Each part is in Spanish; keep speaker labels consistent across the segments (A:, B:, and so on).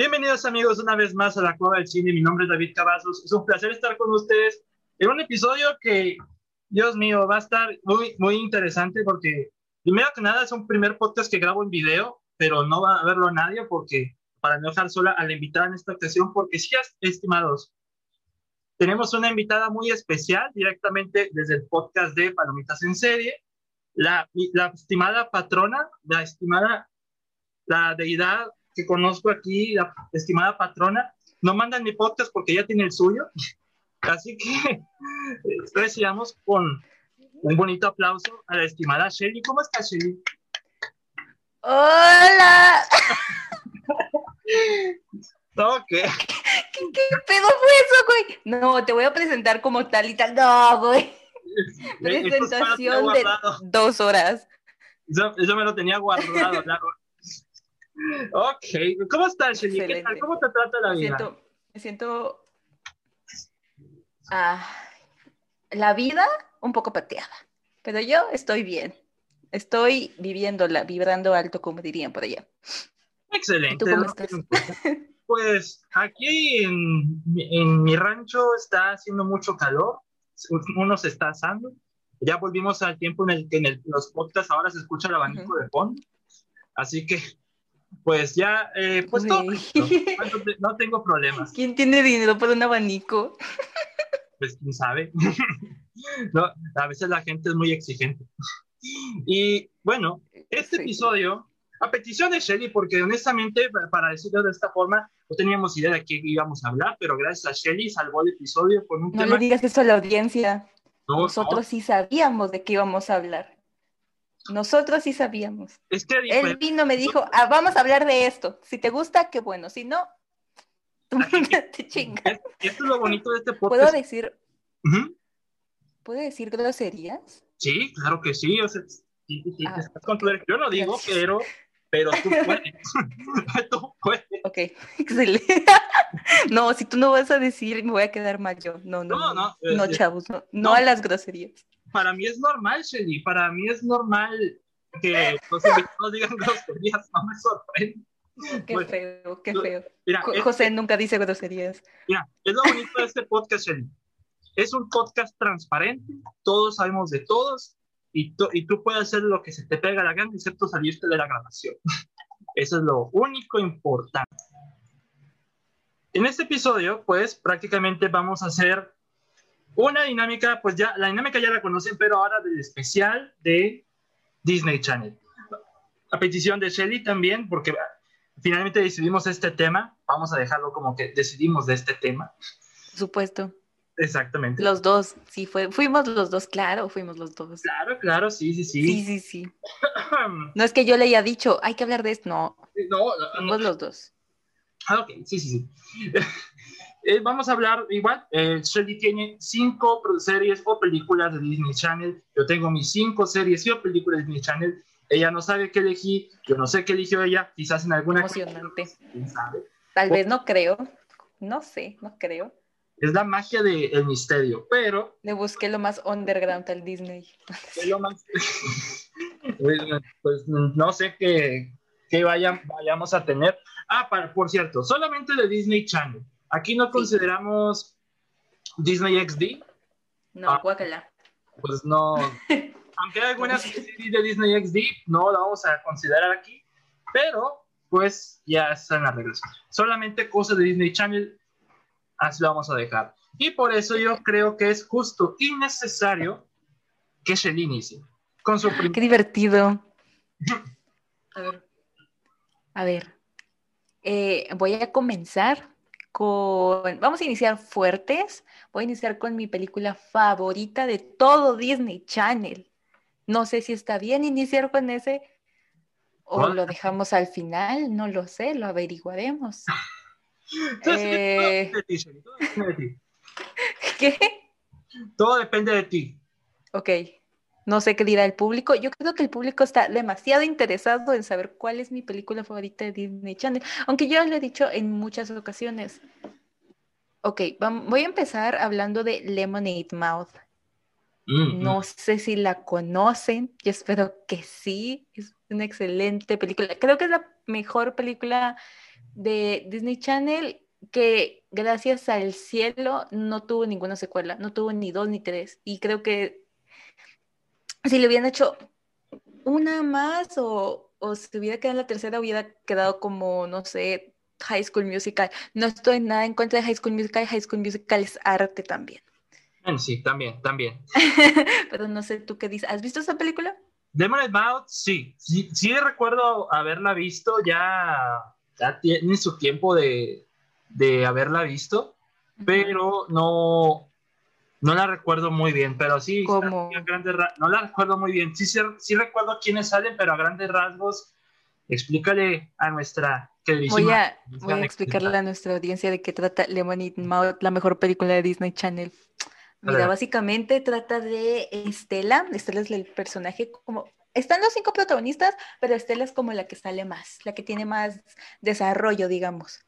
A: Bienvenidos amigos una vez más a la Cueva del Cine, mi nombre es David Cavazos, es un placer estar con ustedes en un episodio que, Dios mío, va a estar muy, muy interesante porque primero que nada es un primer podcast que grabo en video, pero no va a verlo nadie porque para no dejar sola a la invitada en esta ocasión, porque sí, estimados, tenemos una invitada muy especial directamente desde el podcast de Palomitas en Serie, la, la estimada patrona, la estimada, la deidad que conozco aquí, la estimada patrona, no mandan mi podcast porque ya tiene el suyo. Así que recibamos con un bonito aplauso a la estimada Shelly. ¿Cómo está Shelly?
B: Hola.
A: Ok.
B: ¿Qué, ¿Qué, pedo fue eso, güey? No, te voy a presentar como tal y tal. No, güey. Presentación de dos horas.
A: Eso, eso, me lo tenía guardado. Ok. ¿Cómo estás, Shelly? ¿Qué tal? ¿Cómo te trata la vida?
B: Me siento... Me siento ah, la vida un poco pateada, pero yo estoy bien. Estoy viviéndola, vibrando alto, como dirían por allá.
A: Excelente.
B: ¿Tú cómo estás?
A: Pues aquí en, en, mi rancho está haciendo mucho calor, uno se está asando. Ya volvimos al tiempo en el que en el, los podcasts ahora se escucha el abanico uh -huh. de fondo. Así que, pues ya, eh, pues no, no tengo problemas.
B: ¿Quién tiene dinero para un abanico?
A: Pues quién sabe. no, a veces la gente es muy exigente. Y bueno, este sí. episodio a petición de Shelly, porque honestamente, para decirlo de esta forma, no teníamos idea de qué íbamos a hablar, pero gracias a Shelly salvó el episodio con un
B: no
A: tema.
B: No le digas eso a la audiencia. No, Nosotros no. sí sabíamos de qué íbamos a hablar. Nosotros sí sabíamos.
A: Es que
B: Él vino, me dijo, ah, vamos a hablar de esto. Si te gusta, qué bueno. Si no, tú te chingas.
A: Esto es lo bonito de este podcast.
B: ¿Puedo decir, uh -huh. ¿puedo decir groserías?
A: Sí, claro que sí. O sea, ah, Yo no digo, gracias. pero pero tú puedes. tú puedes.
B: Ok, excelente. no, si tú no vas a decir, me voy a quedar mal yo. No, no, no, no, no, no chavos, no, no, a las groserías.
A: Para mí es normal, Shelly, para mí es normal que los invitados digan groserías, no me sorprende.
B: Qué pues, feo, qué feo. Mira, José este, nunca dice groserías.
A: Mira, es lo bonito de este podcast, Shelly. Es un podcast transparente, todos sabemos de todos, y, y, tú puedes hacer lo que se te pega la gana, excepto salirte de la grabación. Eso es lo único importante. En este episodio, pues prácticamente vamos a hacer una dinámica, pues ya la dinámica ya la conocen, pero ahora del especial de Disney Channel. A petición de Shelly también, porque finalmente decidimos este tema, vamos a dejarlo como que decidimos de este tema.
B: Por supuesto.
A: Exactamente.
B: Los dos, sí, fue, fuimos los dos, claro, fuimos los dos.
A: Claro, claro, sí, sí, sí.
B: Sí, sí, sí. no es que yo le haya dicho, hay que hablar de esto, no.
A: No, no
B: fuimos no. los dos.
A: Ah, ok, sí, sí, sí. eh, vamos a hablar igual. Eh, Shelly tiene cinco series o películas de Disney Channel. Yo tengo mis cinco series y o películas de Disney Channel. Ella no sabe qué elegí, yo no sé qué eligió ella, quizás en alguna.
B: Emocionante. Tal vez no creo, no sé, no creo.
A: Es la magia del de misterio, pero...
B: Le busqué lo más underground al Disney.
A: Lo más... pues no sé qué, qué vayan, vayamos a tener. Ah, para, por cierto, solamente de Disney Channel. Aquí no sí. consideramos Disney XD.
B: No, ah, guácala.
A: Pues no. Aunque hay algunas de Disney XD, no la vamos a considerar aquí. Pero, pues, ya están las reglas. Solamente cosas de Disney Channel así lo vamos a dejar. Y por eso yo creo que es justo y necesario que Shelly inicie con su primer...
B: Qué divertido. a ver. A ver. Eh, voy a comenzar con... Vamos a iniciar fuertes. Voy a iniciar con mi película favorita de todo Disney Channel. No sé si está bien iniciar con ese o lo dejamos al final, no lo sé, lo averiguaremos.
A: Eh,
B: ¿Qué?
A: Todo depende de ti.
B: Ok. No sé qué dirá el público. Yo creo que el público está demasiado interesado en saber cuál es mi película favorita de Disney Channel, aunque yo lo he dicho en muchas ocasiones. Ok, voy a empezar hablando de Lemonade Mouth. Mm, no mm. sé si la conocen, yo espero que sí, es una excelente película. Creo que es la mejor película de Disney Channel que gracias al cielo no tuvo ninguna secuela, no tuvo ni dos ni tres. Y creo que si le hubieran hecho una más o, o si hubiera quedado en la tercera, hubiera quedado como, no sé, High School Musical. No estoy nada en contra de High School Musical, High School Musical es arte también.
A: Sí, también, también.
B: Pero no sé tú qué dices. ¿Has visto esa película?
A: Demon Mouth, sí. sí. Sí recuerdo haberla visto, ya, ya tiene su tiempo de, de haberla visto, pero no, no la recuerdo muy bien, pero sí,
B: ¿Cómo?
A: no la recuerdo muy bien. Sí, sí, recuerdo quiénes salen, pero a grandes rasgos, explícale a nuestra
B: Voy a, voy a explicarle a nuestra audiencia de qué trata Lemon Mouth, la mejor película de Disney Channel. Mira, básicamente trata de Estela. Estela es el personaje como... Están los cinco protagonistas, pero Estela es como la que sale más, la que tiene más desarrollo, digamos.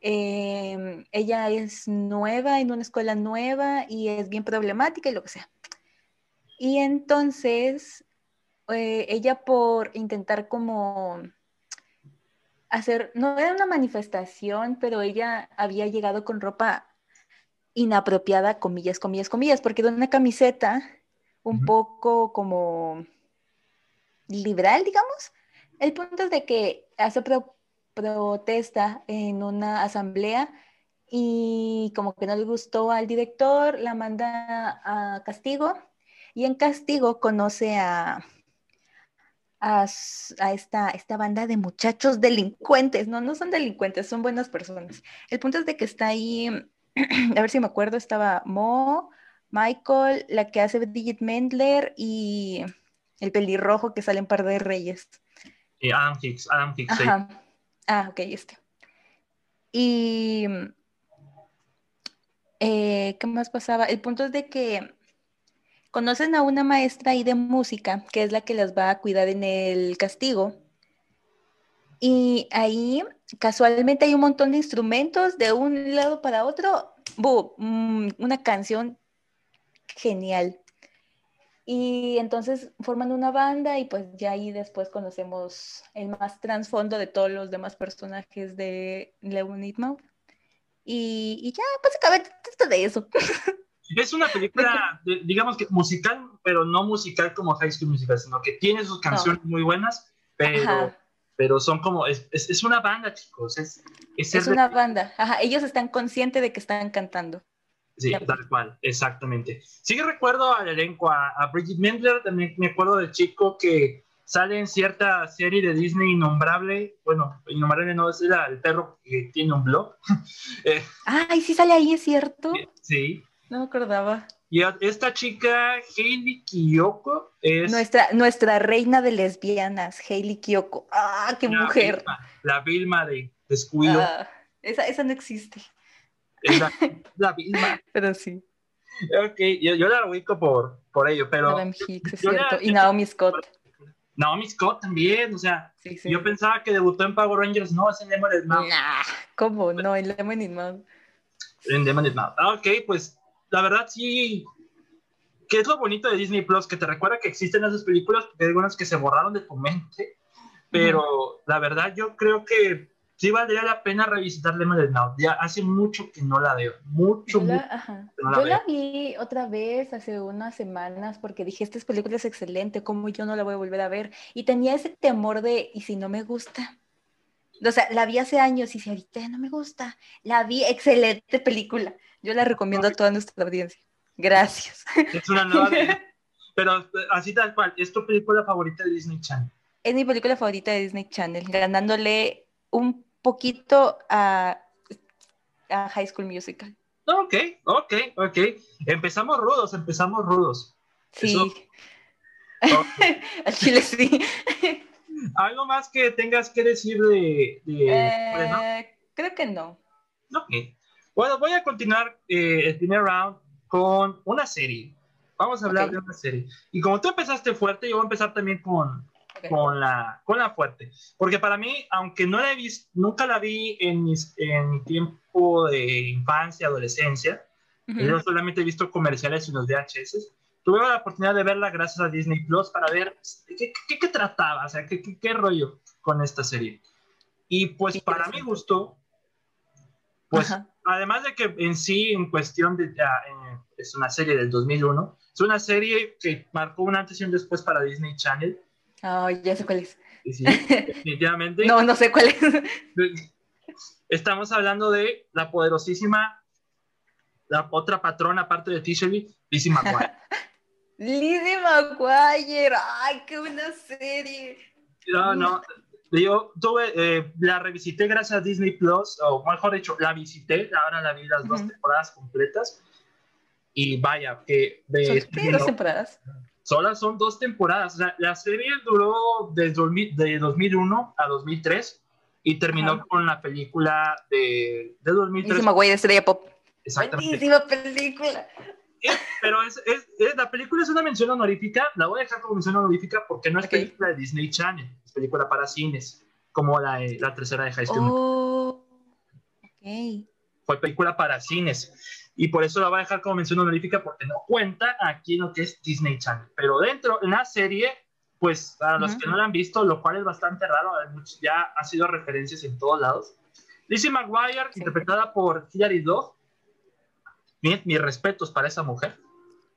B: Em, ella es nueva en una escuela nueva y es bien problemática y lo que sea. Y entonces, eh, ella por intentar como hacer, no era una manifestación, pero ella había llegado con ropa inapropiada, comillas, comillas, comillas, porque era una camiseta un poco como liberal, digamos. El punto es de que hace protesta en una asamblea y como que no le gustó al director, la manda a castigo y en castigo conoce a, a, esta, esta banda de muchachos delincuentes, no, no son delincuentes, son buenas personas. El punto es de que está ahí, a ver si me acuerdo, estaba Mo, Michael, la que hace Digit Mendler y el pelirrojo que sale en Par de Reyes.
A: Y Adam Hicks, Adam Hicks.
B: Ah, ok, este. Y, eh, ¿qué más pasaba? El punto es de que conocen a una maestra ahí de música, que es la que las va a cuidar en el castigo. Y ahí casualmente hay un montón de instrumentos de un lado para otro. Mm, una canción genial. Y entonces forman una banda y pues ya ahí después conocemos el más trasfondo de todos los demás personajes de Leonid Mouth. Y, y ya, básicamente todo de eso.
A: Es una película, digamos que musical, pero no musical como High School Musical, sino que tiene sus canciones muy buenas, pero, pero son como, es, es, una banda, chicos. Es,
B: es, una banda. Ajá, ellos están conscientes de que están cantando.
A: Sí, tal cual, exactamente. Sí que recuerdo al elenco, a, a Bridget Mendler, también me acuerdo del chico que sale en cierta serie de Disney innombrable, bueno, innombrable no es el perro que tiene un blog.
B: eh, Ay, sí sale ahí, es cierto.
A: Sí.
B: No me acordaba.
A: Y esta chica, Hailey Kiyoko, es...
B: Nuestra, nuestra reina de lesbianas, Hailey Kiyoko. ¡Ah, qué mujer!
A: la Vilma de Descuido. Ah,
B: esa, esa no existe.
A: La, misma.
B: Pero sí.
A: Ok, yo, yo la ubico por, por ello, pero.
B: Hicks, es cierto. y Naomi Scott.
A: Naomi Scott también, o sea, yo pensaba que debutó en Power Rangers, no, es en Lemonade Mouth.
B: Nah, ¿cómo? No, en Lemonade Mouth.
A: En Mouth. Ah, ok, pues la verdad sí. ¿Qué es lo bonito de Disney Plus? Que te recuerda que existen esas películas, porque hay algunas que se borraron de tu mente, pero la verdad yo creo que sí valdría la pena revisitar Lemonade Now. Ya hace mucho que no la veo, mucho,
B: yo
A: la,
B: yo la vi otra vez hace unas semanas porque dije, esta película es excelente, ¿cómo yo no la voy a volver a ver? Y tenía ese temor de, ¿y si no me gusta? O sea, la vi hace años y si ahorita no me gusta, la vi, excelente película. Yo la recomiendo a toda nuestra audiencia. Gracias.
A: Es una nueva, pero así tal cual, ¿es tu película favorita de Disney Channel?
B: Es mi película favorita de Disney Channel, ganándole un poquito a, High School Musical.
A: Ok, ok, ok. Empezamos rudos, empezamos rudos.
B: Sí. Chile sí.
A: ¿Algo más que tengas que decir de...
B: Eh, creo que no.
A: Ok. Bueno, voy a continuar eh, el primer round con una serie. Vamos a hablar de una serie. Y como tú empezaste fuerte, yo voy a empezar también con, con, la, con la fuerte. Porque para mí, aunque no la he visto, nunca la vi en, mis, en mi tiempo de infancia, adolescencia, yo solamente he visto comerciales y los VHS, tuve la oportunidad de verla gracias a Disney Plus para ver qué, qué, qué trataba, o sea, qué, qué, rollo con esta serie. Y pues para mi gusto, pues además de que en sí, en cuestión de, eh, es una serie del 2001, es una serie que marcó un antes y un después para Disney Channel.
B: Oh, ya sé cuál es.
A: Sí, definitivamente.
B: no, no sé cuál es.
A: Estamos hablando de la poderosísima, la otra patrona aparte de Tishley, Lizzie McGuire.
B: Lizzie McGuire, ay, qué buena serie.
A: No, no, yo tuve, eh, la revisité gracias a Disney Plus, o mejor dicho, la visité, ahora la vi las dos temporadas completas. Y vaya, que.
B: De, ¿Son dos temporadas?
A: Solo son dos temporadas. la serie duró desde de 2001 a 2003 y terminó con la película de, de 2003.
B: Buenísima, güey, de estrella pop.
A: Exactamente.
B: Buenísima película.
A: pero es, es, la película es una mención honorífica, la voy a dejar como mención honorífica porque no es película de Disney Channel, es película para cines, como la, la tercera de High School.
B: Oh, ok.
A: Fue película para cines y por eso la voy a dejar como mención honorífica porque no cuenta aquí en lo que es Disney Channel. Pero dentro, en la serie, pues para los que no la han visto, lo cual es bastante raro, ya ha sido referencias en todos lados. Lizzie McGuire, interpretada por Hilary Duff, mis respetos para esa mujer.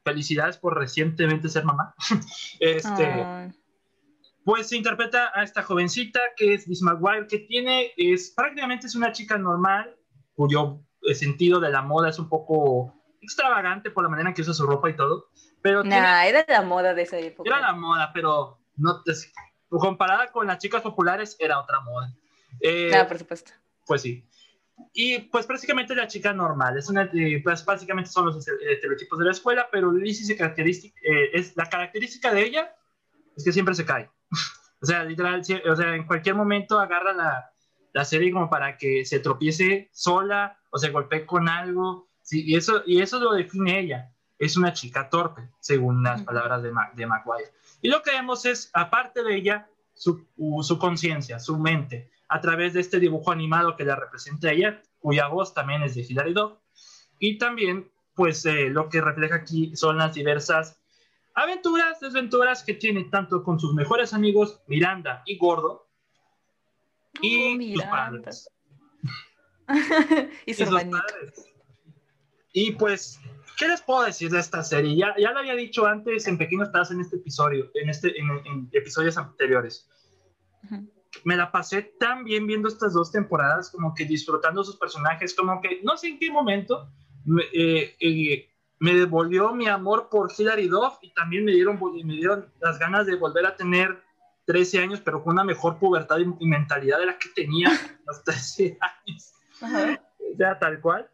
A: Felicidades por recientemente ser mamá. este, Pues se interpreta a esta jovencita que es Miss McGuire, que tiene, es prácticamente es una chica normal, cuyo sentido de la moda es un poco extravagante por la manera en que usa su ropa y todo. Pero
B: nah, era la moda de esa época.
A: Era la moda, pero no comparada con las chicas populares, era otra moda.
B: Eh, por supuesto.
A: Pues sí. Y pues prácticamente la chica normal, es una, eh, pues básicamente son los estereotipos de la escuela, pero Lizzie se característica, eh, es, la característica de ella es que siempre se cae. o sea, literal, o sea, en cualquier momento agarra la, la, serie como para que se tropiece sola o se golpee con algo, sí, y, eso, y eso lo define ella, es una chica torpe, según las palabras de, de McGuire. Y lo que vemos es, aparte de ella, su, su conciencia, su mente, a través de este dibujo animado que la representa ella, cuya voz también es de Hilary Duff. Y también, pues, eh, lo que refleja aquí son las diversas aventuras, desventuras que tiene tanto con sus mejores amigos, Miranda y Gordo, y sus padres.
B: y sus padres.
A: Y pues, ¿qué les puedo decir de esta serie? Ya, ya lo había dicho antes en pequeños pedazos en este episodio, en, este, en, episodios anteriores me la pasé tan bien viendo estas dos temporadas, como que disfrutando sus personajes, como que no sé en qué momento me, eh, eh, me devolvió mi amor por Hilary Duff y también me dieron, me dieron las ganas de volver a tener 13 años, pero con una mejor pubertad y, mentalidad de la que tenía a los 13 años. Ya tal cual.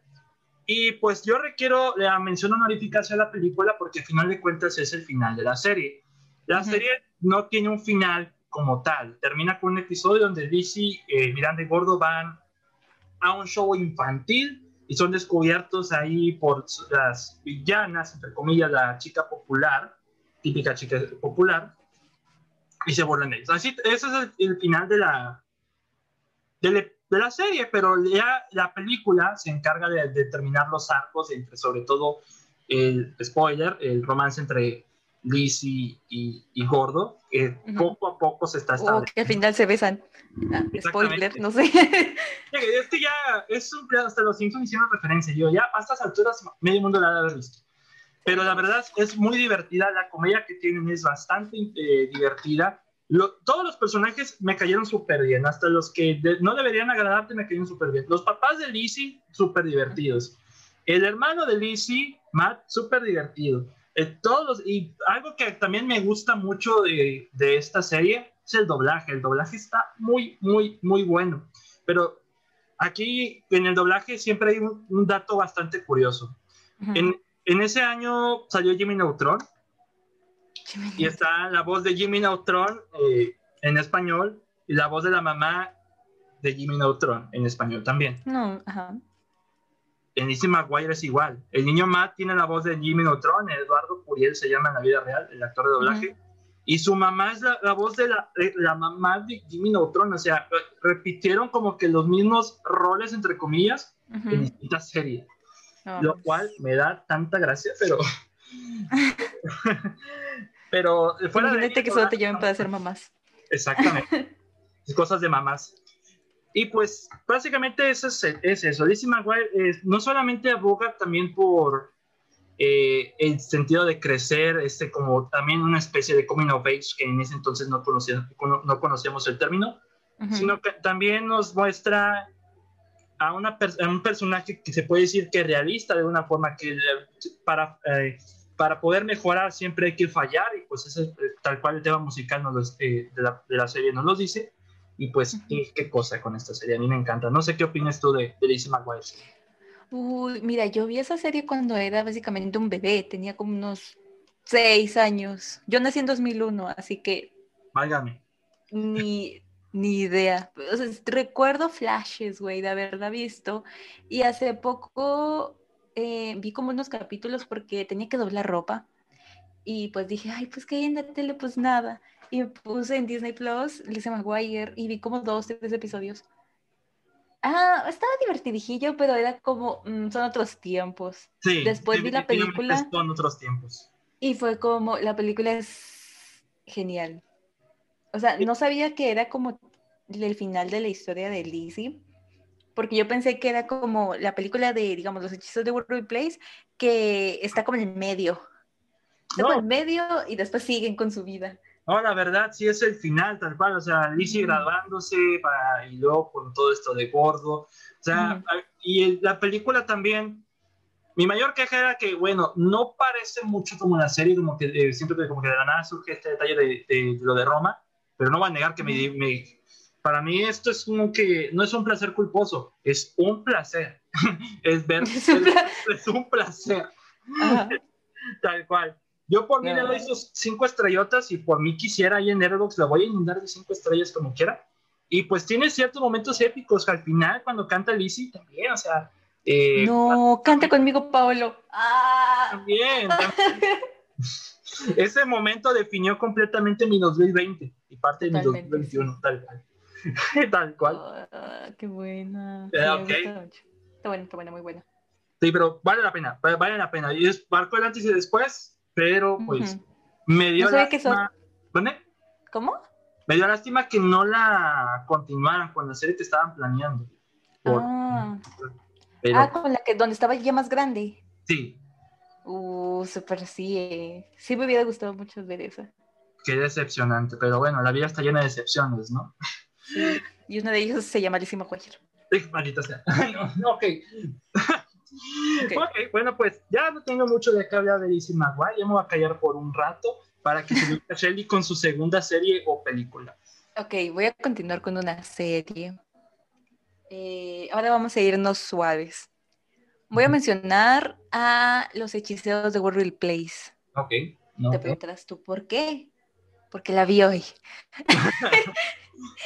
A: Y pues yo requiero la mención honorífica hacia la película porque al final de cuentas es el final de la serie. La serie no tiene un final como tal. Termina con un episodio donde Lizzie, eh, Miranda y Gordo van a un show infantil y son descubiertos ahí por las villanas, entre comillas, la chica popular, típica chica popular, y se burlan de ellos. Así, ese es el, final de la, de, la serie, pero ya la película se encarga de determinar los arcos entre, sobre todo, el spoiler, el romance entre Lizzie y, y Gordo, que poco a poco se está estableciendo.
B: que al final se besan. Ah, spoiler, no sé.
A: Es que ya es un hasta los Simpsons hicieron referencia. Yo ya a estas alturas medio mundo la ha visto. Pero la verdad es muy divertida. La comedia que tienen es bastante eh, divertida. todos los personajes me cayeron súper bien. Hasta los que no deberían agradarte me cayeron súper bien. Los papás de Lizzie, súper divertidos. El hermano de Lizzie, Matt, súper divertido. Eh, todos y algo que también me gusta mucho de, de, esta serie es el doblaje. El doblaje está muy, muy, muy bueno. Pero aquí en el doblaje siempre hay un, dato bastante curioso. en, en, ese año salió Jimmy Neutron. y está la voz de Jimmy Neutron eh, en español y la voz de la mamá de Jimmy Neutron en español también.
B: No, ajá.
A: en Lizzie McGuire es igual. El niño Matt tiene la voz de Jimmy Neutron, Eduardo Curiel se llama en la vida real, el actor de doblaje. Y su mamá es la, voz de la, la, mamá de Jimmy Neutron. O sea, repitieron como que los mismos roles, entre comillas, en distintas series. Lo cual me da tanta gracia, pero. pero
B: fuera Imagínate que solo te lleven para ser mamás.
A: Exactamente. Cosas de mamás. Y pues básicamente eso es, es eso. Lizzie McGuire no solamente aboga también por eh, el sentido de crecer, este, como también una especie de coming of age, que en ese entonces no, conocíamos, no conocíamos el término, sino que también nos muestra a, una un personaje que se puede decir que es realista de una forma que para, eh, para poder mejorar siempre hay que fallar y pues ese, eh, tal cual el tema musical nos de, la, de, la, serie nos lo dice y pues qué, cosa con esta serie, a mí me encanta. No sé qué opinas tú de, de Lizzie McGuire.
B: Uy, mira, yo vi esa serie cuando era básicamente un bebé, tenía como unos seis años. Yo nací en 2001, así que...
A: Válgame.
B: Ni, ni idea. recuerdo flashes, güey, de haberla visto. Y hace poco eh, vi como unos capítulos porque tenía que doblar ropa. Y pues dije, ay, pues que hay en la tele, pues nada. Y me puse en Disney Plus, Lisa McGuire, y vi como dos, tres episodios. Ah, estaba divertidillo, pero era como, mm, son otros tiempos.
A: Sí,
B: Después vi la película.
A: Son otros tiempos.
B: Y fue como, la película es genial. O sea, no sabía que era como el final de la historia de Lizzie, porque yo pensé que era como la película de, digamos, los hechizos de World Place, que está como en el medio. Está como en medio y después siguen con su vida.
A: No, la verdad sí es el final, tal cual, o sea, Lizzie graduándose para, y luego con todo esto de gordo, o sea, y la película también, mi mayor queja era que, bueno, no parece mucho como la serie, como que eh, siempre como que de la nada surge este detalle de, lo de Roma, pero no voy a negar que me, para mí esto es como que no es un placer culposo, es un placer, es ver, es, un placer, tal cual. Yo por mí le doy sus cinco estrellotas y por mí quisiera ahí en Airbox la voy a inundar de cinco estrellas como quiera. Y pues tiene ciertos momentos épicos al final cuando canta Lizzie también, o sea...
B: Eh, no, canta conmigo Paolo.
A: Ah. También, Ese momento definió completamente mi 2020 y parte de mi 2021, tal cual. tal cual.
B: Ah, qué buena.
A: Eh,
B: está buena, está buena, muy buena.
A: Sí, pero vale la pena, vale la pena. Y es marco el antes y después, pero pues me dio lástima.
B: ¿Cómo?
A: Me dio lástima que no la continuaran con la serie que estaban planeando.
B: ah. ah, con la que donde estaba ya más grande.
A: Sí.
B: Uh, súper sí. Eh. Sí me hubiera gustado mucho ver esa.
A: Qué decepcionante, pero bueno, la vida está llena de decepciones, ¿no?
B: Sí. Y uno de ellos se llama Lizzie McGuire.
A: Maldita sea. no, ok. ok, bueno, pues ya no tengo mucho de qué hablar de Lizzie McGuire, ya me voy a callar por un rato para que se a Shelly con su segunda serie o película.
B: Ok, voy a continuar con una serie. Eh, ahora vamos a irnos suaves. Voy a mencionar a los hechiceros de World Place.
A: Ok.
B: Te preguntarás tú, ¿por qué? Porque la vi hoy.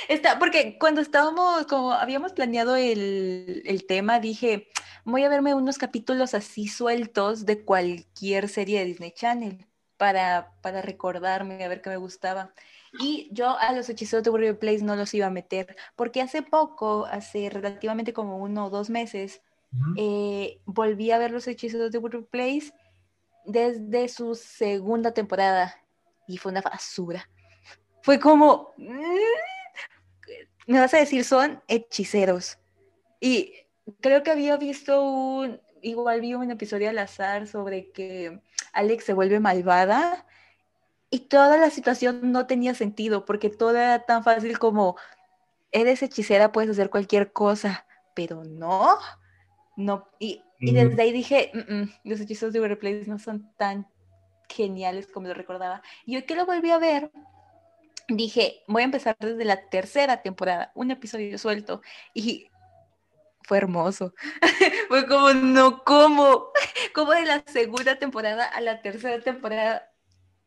B: Está, porque cuando estábamos, como habíamos planeado el, el, tema, dije, voy a verme unos capítulos así sueltos de cualquier serie de Disney Channel para, para recordarme, a ver qué me gustaba. Y yo a los hechizos de Warrior Place no los iba a meter, porque hace poco, hace relativamente como uno o dos meses, eh, volví a ver los hechizos de Warrior Place desde su segunda temporada y fue una basura. Fue como, mm, me vas a decir, son hechiceros. Y creo que había visto un, igual vi un episodio al azar sobre que Alex se vuelve malvada y toda la situación no tenía sentido porque todo era tan fácil como eres hechicera, puedes hacer cualquier cosa, pero no, no, y, y desde ahí dije, mm, mm, los hechizos de Overplace no son tan geniales como lo recordaba. Y hoy que lo volví a ver, dije, voy a empezar desde la tercera temporada, un episodio suelto, y fue hermoso. fue como, no, como, como de la segunda temporada a la tercera temporada.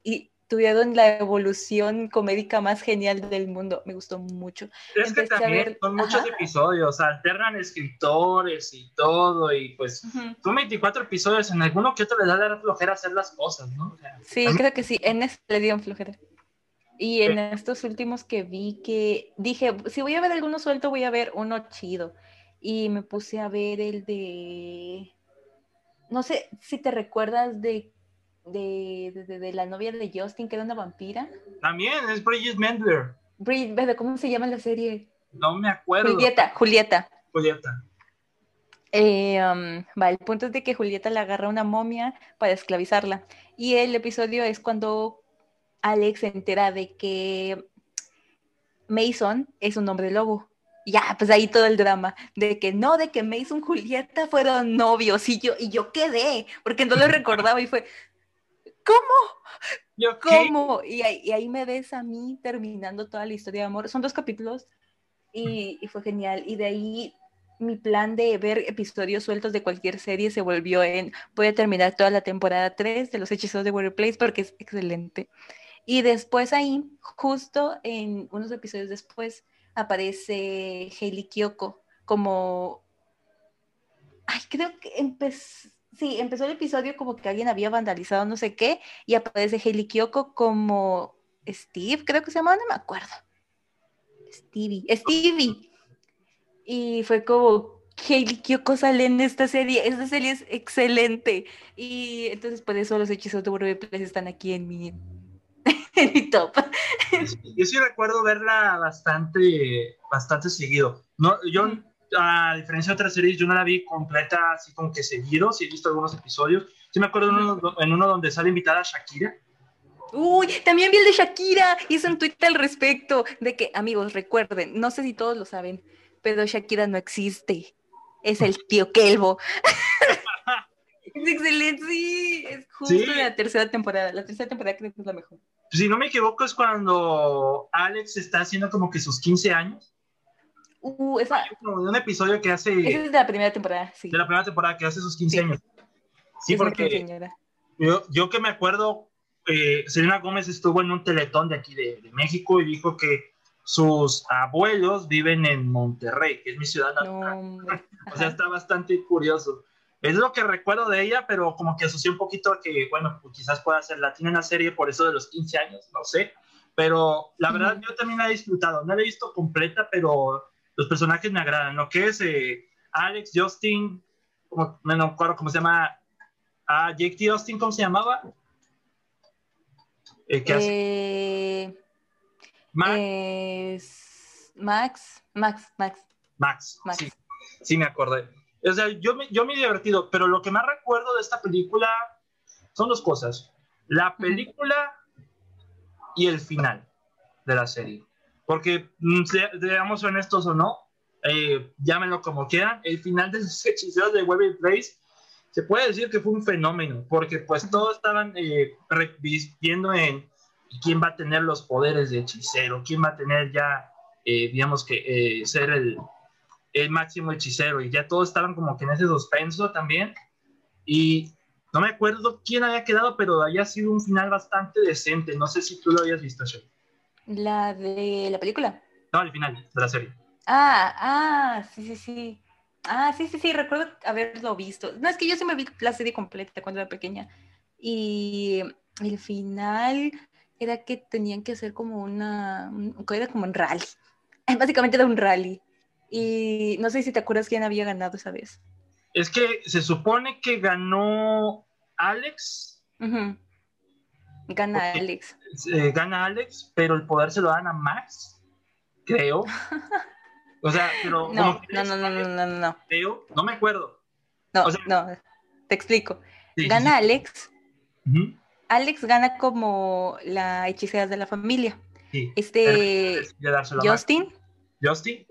B: Y tuvieron la evolución comédica más genial del mundo. Me gustó mucho.
A: Es que también son muchos episodios, alternan escritores y todo, y pues son 24 episodios, en alguno que otro le da la flojera hacer las cosas, ¿no?
B: sí, creo que sí, en este le dieron flojera. Y en estos últimos que vi que dije, si voy a ver alguno suelto, voy a ver uno chido. Y me puse a ver el de... No sé si te recuerdas de de, la novia de Justin, que era una vampira.
A: También, es Bridget Mendler.
B: Bridget, ¿cómo se llama la serie?
A: No me acuerdo.
B: Julieta, Julieta.
A: Julieta.
B: Eh, um, va, el punto es de que Julieta le agarra una momia para esclavizarla. Y el episodio es cuando Alex se entera de que Mason es un hombre lobo. Ya, pues ahí todo el drama de que no, de que Mason y Julieta fueron novios y yo, y yo quedé, porque no lo recordaba y fue, ¿cómo? ¿Cómo? Y ahí, me ves a mí terminando toda la historia de amor. Son dos capítulos y, fue genial. Y de ahí mi plan de ver episodios sueltos de cualquier serie se volvió en voy a terminar toda la temporada 3 de los hechizos de Warrior Place porque es excelente. Y después ahí, justo en unos episodios después, aparece Hailey Kyoko como... Ay, creo que empezó sí, empezó el episodio como que alguien había vandalizado no sé qué y aparece Hailey Kyoko como Steve, creo que se llamaba, no me acuerdo. Stevie, Stevie. Y fue como, Hailey Kyoko sale en esta serie, esta serie es excelente. Y entonces por eso los hechizos de Place están aquí en mi, en mi top.
A: Yo sí recuerdo verla bastante, bastante seguido. No, yo a diferencia de otras series, yo no la vi completa así como que seguido, sí he visto algunos episodios. Sí me acuerdo en uno, donde sale invitada Shakira.
B: Uy, también vi el de Shakira, hizo un tweet al respecto de que, amigos, recuerden, no sé si todos lo saben, pero Shakira no existe. Es el tío Kelvo. es excelente, sí, es justo la tercera temporada. La tercera temporada creo que es la mejor.
A: Si no me equivoco, es cuando Alex está haciendo como que sus 15 años
B: Uh, esa...
A: un episodio que hace...
B: Ese es de la primera temporada, sí.
A: De la primera temporada, que hace sus 15 años. Sí, porque yo, yo, que me acuerdo, eh, Selena Gómez estuvo en un teletón de aquí de, México y dijo que sus abuelos viven en Monterrey, que es mi ciudad natal. o sea, está bastante curioso. Es lo que recuerdo de ella, pero como que asocié un poquito a que, bueno, pues quizás pueda ser latina en la serie por eso de los 15 años, no sé. Pero la verdad, yo también la he disfrutado. No la he visto completa, pero los personajes me agradan. Lo que es eh, Alex, Justin, como, no me acuerdo cómo se llama, ah, Jake T. Austin, ¿cómo se llamaba?
B: Eh, ¿Qué hace? Eh, Max. Max, Max,
A: Max. Max, Sí, sí me acordé. O sea, yo me, yo me he divertido, pero lo que más recuerdo de esta película son dos cosas. La película y el final de la serie. Porque, mm, seamos honestos o no, eh, llámenlo como quieran, el final de los hechiceros de Weber Place se puede decir que fue un fenómeno, porque pues todos estaban eh, viendo en quién va a tener los poderes de hechicero, quién va a tener ya, eh, digamos que, eh, ser el, el máximo hechicero, y ya todos estaban como que en ese suspenso también, y no me acuerdo quién había quedado, pero había sido un final bastante decente, no sé si tú lo habías visto, Shelly.
B: La de la película.
A: No, al final de la serie.
B: Ah, ah, sí, sí, sí. Ah, sí, sí, sí, recuerdo haberlo visto. No, es que yo sí me vi la serie completa cuando era pequeña. Y el final era que tenían que hacer como una, era como un rally. Básicamente era un rally. Y no sé si te acuerdas quién había ganado esa vez.
A: Es que se supone que ganó Alex.
B: Gana Alex.
A: Eh, gana Alex, pero el poder se lo dan a Max, creo. O sea, pero.
B: No, no, no, no, no, no,
A: Creo, no me acuerdo.
B: No, no, te explico. gana Alex. Alex gana como la hechicera de la familia. Este. Justin.
A: Justin.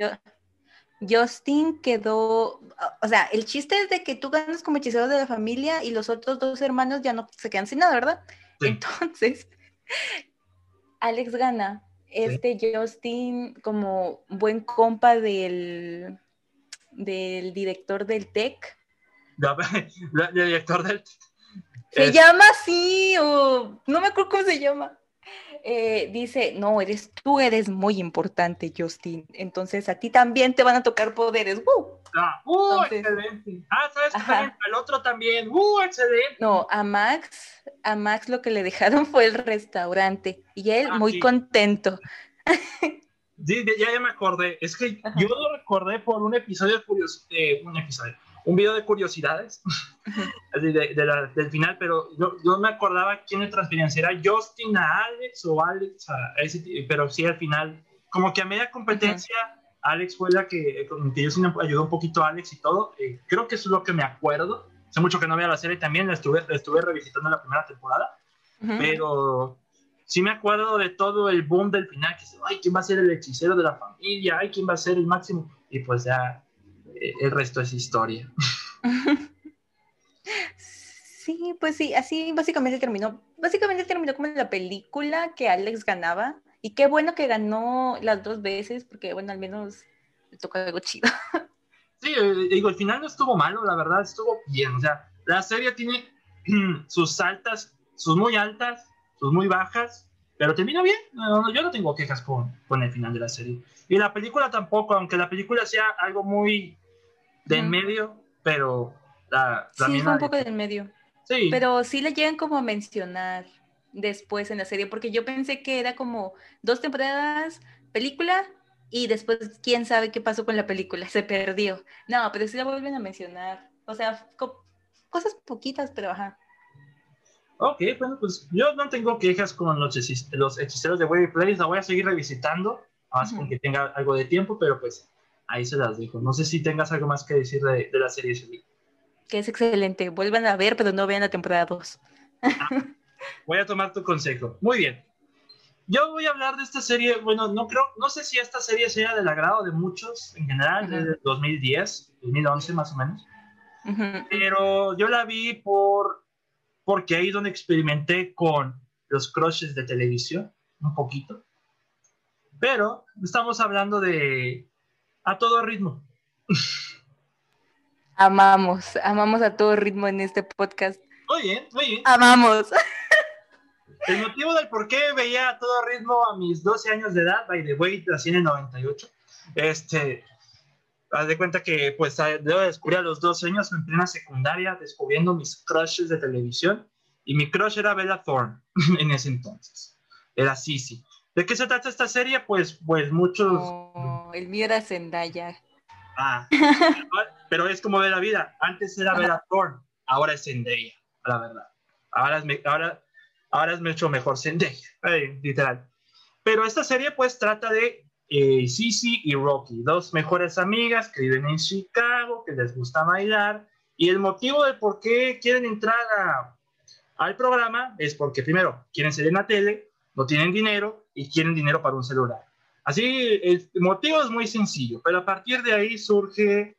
B: Justin quedó, o sea, el chiste es de que tú ganas como hechicero de la familia y los otros dos hermanos ya no se quedan sin nada, ¿verdad? Entonces, Alex gana. Este Justin, como buen compa del, del director del TEC.
A: El director del
B: Se llama así, o no me acuerdo cómo se llama. Eh, dice, no, eres tú, eres muy importante, Justin. Entonces a ti también te van a tocar poderes. ¡Uh!
A: Ah, ¡Uh! excelente. Ah, ¿sabes? Al otro también. ¡Uh! Excelente.
B: No, a Max, a Max lo que le dejaron fue el restaurante y él ah, muy contento.
A: Sí, ya, ya me acordé. Es que yo lo recordé por un episodio curioso, eh, un episodio, un video de curiosidades del final, pero yo, yo, me acordaba quién le transferían, si era Justin a Alex o Alex a ese, pero sí al final, como que a media competencia, Alex fue la que, que Justin ayudó un poquito a Alex y todo. Eh, creo que eso es lo que me acuerdo. Hace mucho que no veo la serie también, la estuve, la estuve revisitando la primera temporada, pero sí me acuerdo de todo el boom del final, que ay, ¿quién va a ser el hechicero de la familia? Ay, ¿quién va a ser el máximo? Y pues ya el resto es historia.
B: Sí, pues sí, así básicamente terminó. Básicamente terminó como la película que Alex ganaba. Y qué bueno que ganó las dos veces, porque bueno, al menos le tocó algo chido.
A: Sí, eh, digo, el final no estuvo malo, la verdad, estuvo bien. O sea, la serie tiene sus altas, sus muy altas, sus muy bajas, pero termina bien. yo no tengo quejas con, con el final de la serie. Y la película tampoco, aunque la película sea algo muy de en medio, pero la,
B: sí, fue un poco del medio. Sí. Pero sí le llegan como a mencionar después en la serie, porque yo pensé que era como dos temporadas, película, y después quién sabe qué pasó con la película, se perdió. No, pero sí la vuelven a mencionar. O sea, cosas poquitas, pero ajá.
A: Ok, bueno, pues yo no tengo quejas con los, hechiceros de Wave Place, la voy a seguir revisitando, más con que tenga algo de tiempo, pero pues ahí se las dejo. No sé si tengas algo más que decir de, de la serie.
B: Que es excelente, vuelvan a ver, pero no vean la temporada 2.
A: Ah, voy a tomar tu consejo. Muy bien. Yo voy a hablar de esta serie, bueno, no creo, no sé si esta serie sea del agrado de muchos en general, desde 2010, 2011 más o menos. Pero yo la vi por porque ahí es donde experimenté con los crushes de televisión, un poquito. Pero estamos hablando de a todo ritmo.
B: Amamos, amamos a todo ritmo en este podcast.
A: Muy bien, muy bien.
B: Amamos.
A: El motivo del por qué veía a todo ritmo a mis 12 años de edad, by the way, nací en el 98, este, haz de cuenta que pues debo descubrir a los 12 años en plena secundaria descubriendo mis crushes de televisión y mi crush era Bella Thorne en ese entonces. Era Sisi. ¿De qué se trata esta serie? Pues, pues muchos...
B: el mío era Zendaya.
A: Ah, pero es como de la vida. Antes era Bella Thorne, ahora es Zendaya, la verdad. Ahora es, ahora, ahora es mucho mejor Zendaya, literal. Pero esta serie pues trata de eh, y Rocky, dos mejores amigas que viven en Chicago, que les gusta bailar, y el motivo de por qué quieren entrar al programa es porque primero quieren ser en la tele, no tienen dinero y quieren dinero para un celular. Así, el motivo es muy sencillo, pero a partir de ahí surge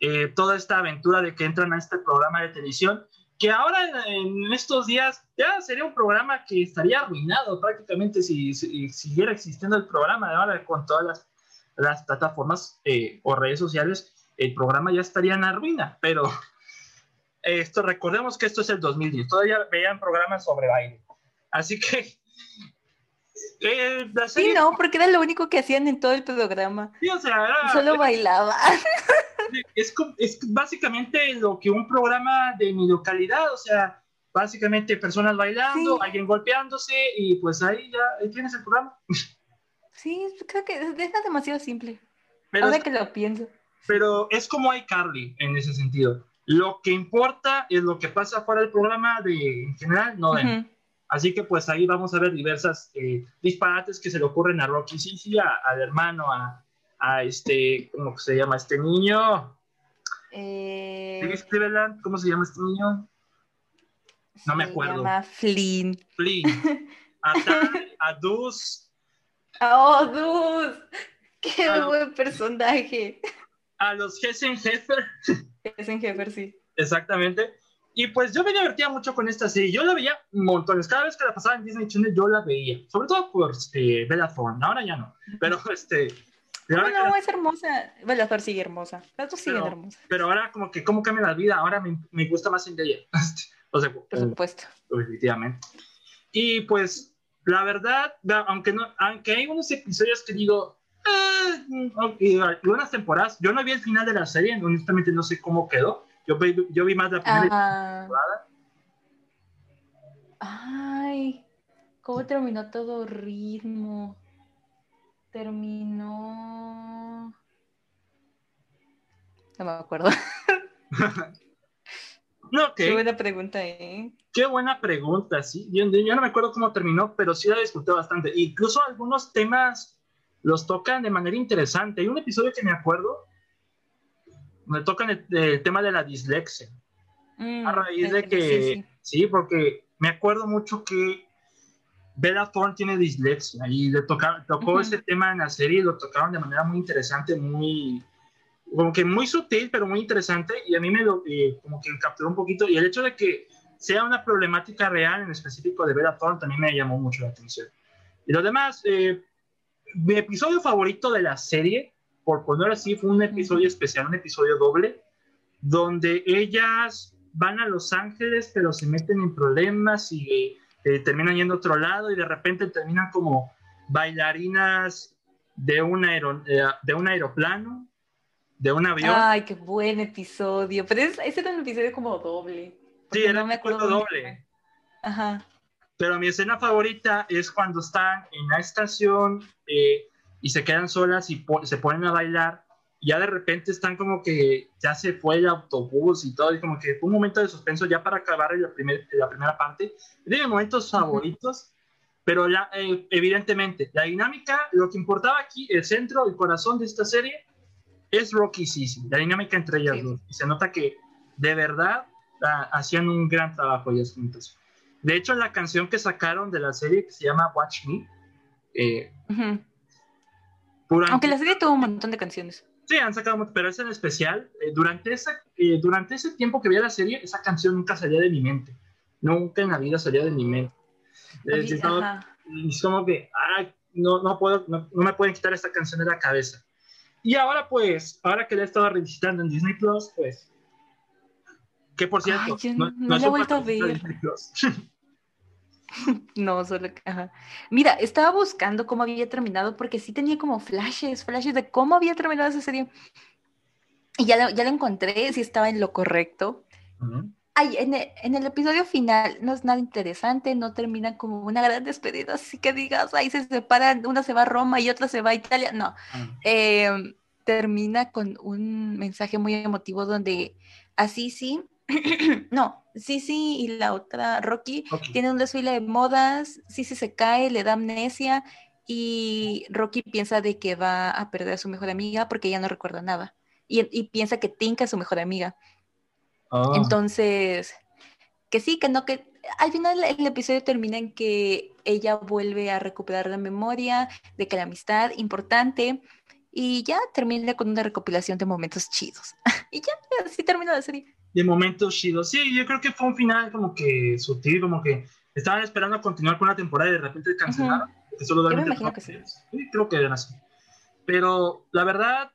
A: eh, toda esta aventura de que entran a este programa de televisión que ahora en estos días ya sería un programa que estaría arruinado prácticamente si, siguiera existiendo el programa. Ahora con todas las, las plataformas eh, o redes sociales, el programa ya estaría en la ruina. Pero esto, recordemos que esto es el 2010, todavía veían programas sobre baile. Así que...
B: Eh, sí, no, porque era lo único que hacían en todo el programa.
A: Sí, o sea,
B: Solo bailaba
A: es, es básicamente lo que un programa de mi localidad, o sea, básicamente personas bailando, alguien golpeándose y pues ahí ya tienes el programa.
B: Sí, creo que es demasiado simple. Pero Ahora que lo pienso.
A: Pero es como hay Carly en ese sentido. Lo que importa es lo que pasa fuera del programa de en general, no Así que pues ahí vamos a ver diversas eh, disparates que se le ocurren a Rocky sí al hermano, a, a este, ¿cómo se llama este niño?
B: Eh...
A: ¿Cómo se llama este niño? No me acuerdo. Se
B: llama Flynn.
A: Flynn. A, a Dus.
B: Oh, Dus. Qué buen personaje.
A: A los Hessen-Heffer.
B: Hessen-Heffer, sí.
A: Exactamente. Y pues yo me divertía mucho con esta serie. Yo la veía montones. Cada vez que la pasaba en Disney Channel, yo la veía. Sobre todo por este, Bella Thorne. Ahora ya no. Pero este,
B: no, no, es hermosa. Bueno, la sigue hermosa. Las dos siguen hermosas.
A: Pero ahora, como que, ¿cómo cambia la vida? Ahora me, me gusta más Zendaya. o sea,
B: por supuesto.
A: Definitivamente. Y pues, la verdad, aunque, no, aunque hay unos episodios que digo, eh, algunas temporadas, yo no vi el final de la serie, honestamente no sé cómo quedó. Yo vi, yo vi más la primera ah. temporada.
B: Ay, ¿cómo terminó todo ritmo? Terminó. No me acuerdo.
A: no,
B: Qué buena pregunta, ¿eh?
A: Qué buena pregunta, sí. Yo, no me acuerdo cómo terminó, pero sí la disfruté bastante. Incluso algunos temas los tocan de manera interesante. Hay un episodio que me acuerdo me tocan el, tema de la dislexia. Mm, a raíz de que, sí, porque me acuerdo mucho que Bella Thorne tiene dislexia y le tocó ese tema en la serie y lo tocaron de manera muy interesante, muy, como que muy sutil, pero muy interesante y a mí me lo, eh, como que capturó un poquito y el hecho de que sea una problemática real en específico de Bella Thorne también me llamó mucho la atención. Y lo demás, eh, mi episodio favorito de la serie por poner así, fue un episodio especial, un episodio doble, donde ellas van a Los Ángeles, pero se meten en problemas y eh, terminan yendo a otro lado y de repente terminan como bailarinas de un, aero, eh, de un aeroplano, de un avión.
B: Ay, qué buen episodio. Pero ese era un episodio como doble.
A: Sí, era no me acuerdo doble.
B: Ajá.
A: Pero mi escena favorita es cuando están en la estación, eh, y se quedan solas y se ponen a bailar. Y ya de repente están como que ya se fue el autobús y todo, y como que fue un momento de suspenso ya para acabar la, primer, la primera parte. De momentos favoritos, pero ya, eh, evidentemente, la dinámica, lo que importaba aquí, el centro, el corazón de esta serie, es Rocky y la dinámica entre ellas dos. Y se nota que de verdad ah, hacían un gran trabajo ellas juntas. De hecho, la canción que sacaron de la serie, que se llama Watch Me, eh,
B: aunque la serie tuvo un montón de canciones.
A: Sí, han sacado, pero es en especial. Eh, durante, esa, eh, durante ese tiempo que veía la serie, esa canción nunca salía de mi mente. Nunca en la vida salía de mi mente. es como que, no, no, puedo, no, me pueden quitar esta canción de la cabeza. Y ahora, pues, ahora que la he estado revisitando en Disney Plus, pues. Que por cierto,
B: no, no, he vuelto a ver. No, solo Mira, estaba buscando cómo había terminado porque sí tenía como flashes, flashes de cómo había terminado esa serie. Y ya lo, ya lo encontré, sí estaba en lo correcto. Ay, en el, episodio final no es nada interesante, no termina como una gran despedida, así que digas, ahí se separan, una se va a Roma y otra se va a Italia. No, em, termina con un mensaje muy emotivo donde así sí no, Sisi y la otra, Rocky, tienen un desfile de modas, Sisi se cae, le da amnesia y Rocky piensa de que va a perder a su mejor amiga porque ya no recuerda nada. Y, piensa que Tinka es su mejor amiga. Ah. Entonces, que sí, que no, que al final el episodio termina en que ella vuelve a recuperar la memoria, de que la amistad importante, y ya termina con una recopilación de momentos chidos. y ya, así termina la serie
A: de momentos chidos. Sí, yo creo que fue un final como que sutil, como que estaban esperando a continuar con la temporada y de repente cancelaron.
B: yo me imagino que sí.
A: sí. Creo que era así. Pero la verdad,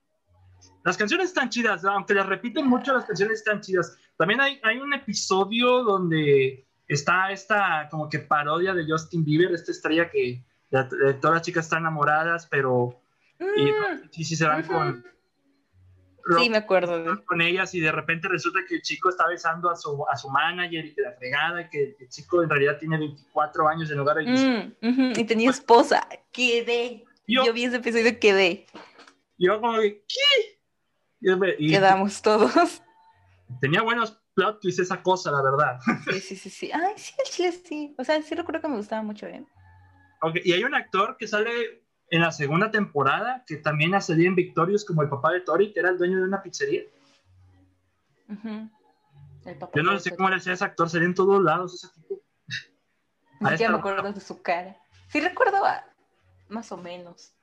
A: las canciones están chidas, aunque las repiten mucho, las canciones están chidas. También hay, hay un episodio donde está esta como que parodia de Justin Bieber, esta estrella que todas las chicas están enamoradas, pero mm. y, si se van con
B: sí, me acuerdo.
A: Con ellas y de repente resulta que el chico está besando a su, a su manager y que la fregada, y que el chico en realidad tiene 24 años en lugar de...
B: Mm, y tenía esposa. Quedé. Yo, vi ese episodio y quedé.
A: Yo como, ¿qué?
B: Quedamos todos.
A: Tenía buenos plot twists esa cosa, la verdad.
B: Sí, sí, sí, sí. Ay, sí, el chile sí. O sea, sí recuerdo que me gustaba mucho, ¿eh?
A: Okay. Y hay un actor que sale en la segunda temporada, que también ha salido en Victorious como el papá de Tori, que era el dueño de una pizzería. Yo no sé cómo le decía ese actor, sería en todos lados ese tipo.
B: ya me acuerdo de su cara. Sí recuerdo más o menos.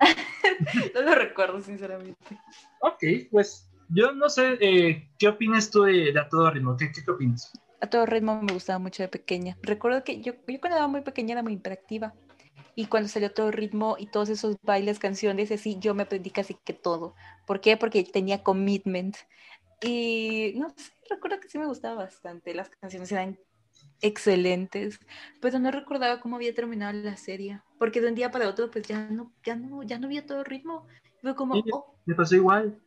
B: no lo recuerdo, sinceramente.
A: Ok, pues yo no sé, eh, ¿qué opinas tú de, A Todo Ritmo? ¿Qué, ¿Qué, opinas?
B: A Todo Ritmo me gustaba mucho de pequeña. Recuerdo que yo, yo cuando era muy pequeña era muy interactiva y cuando salió todo el ritmo y todos esos bailes, canciones, así, yo me aprendí casi que todo. ¿Por qué? Porque tenía commitment. Y no sé, recuerdo que sí me gustaba bastante. Las canciones eran excelentes, pero no recordaba cómo había terminado la serie, porque de un día para otro pues ya no, ya no, ya no había todo ritmo. Fue como, oh.
A: me pasó igual.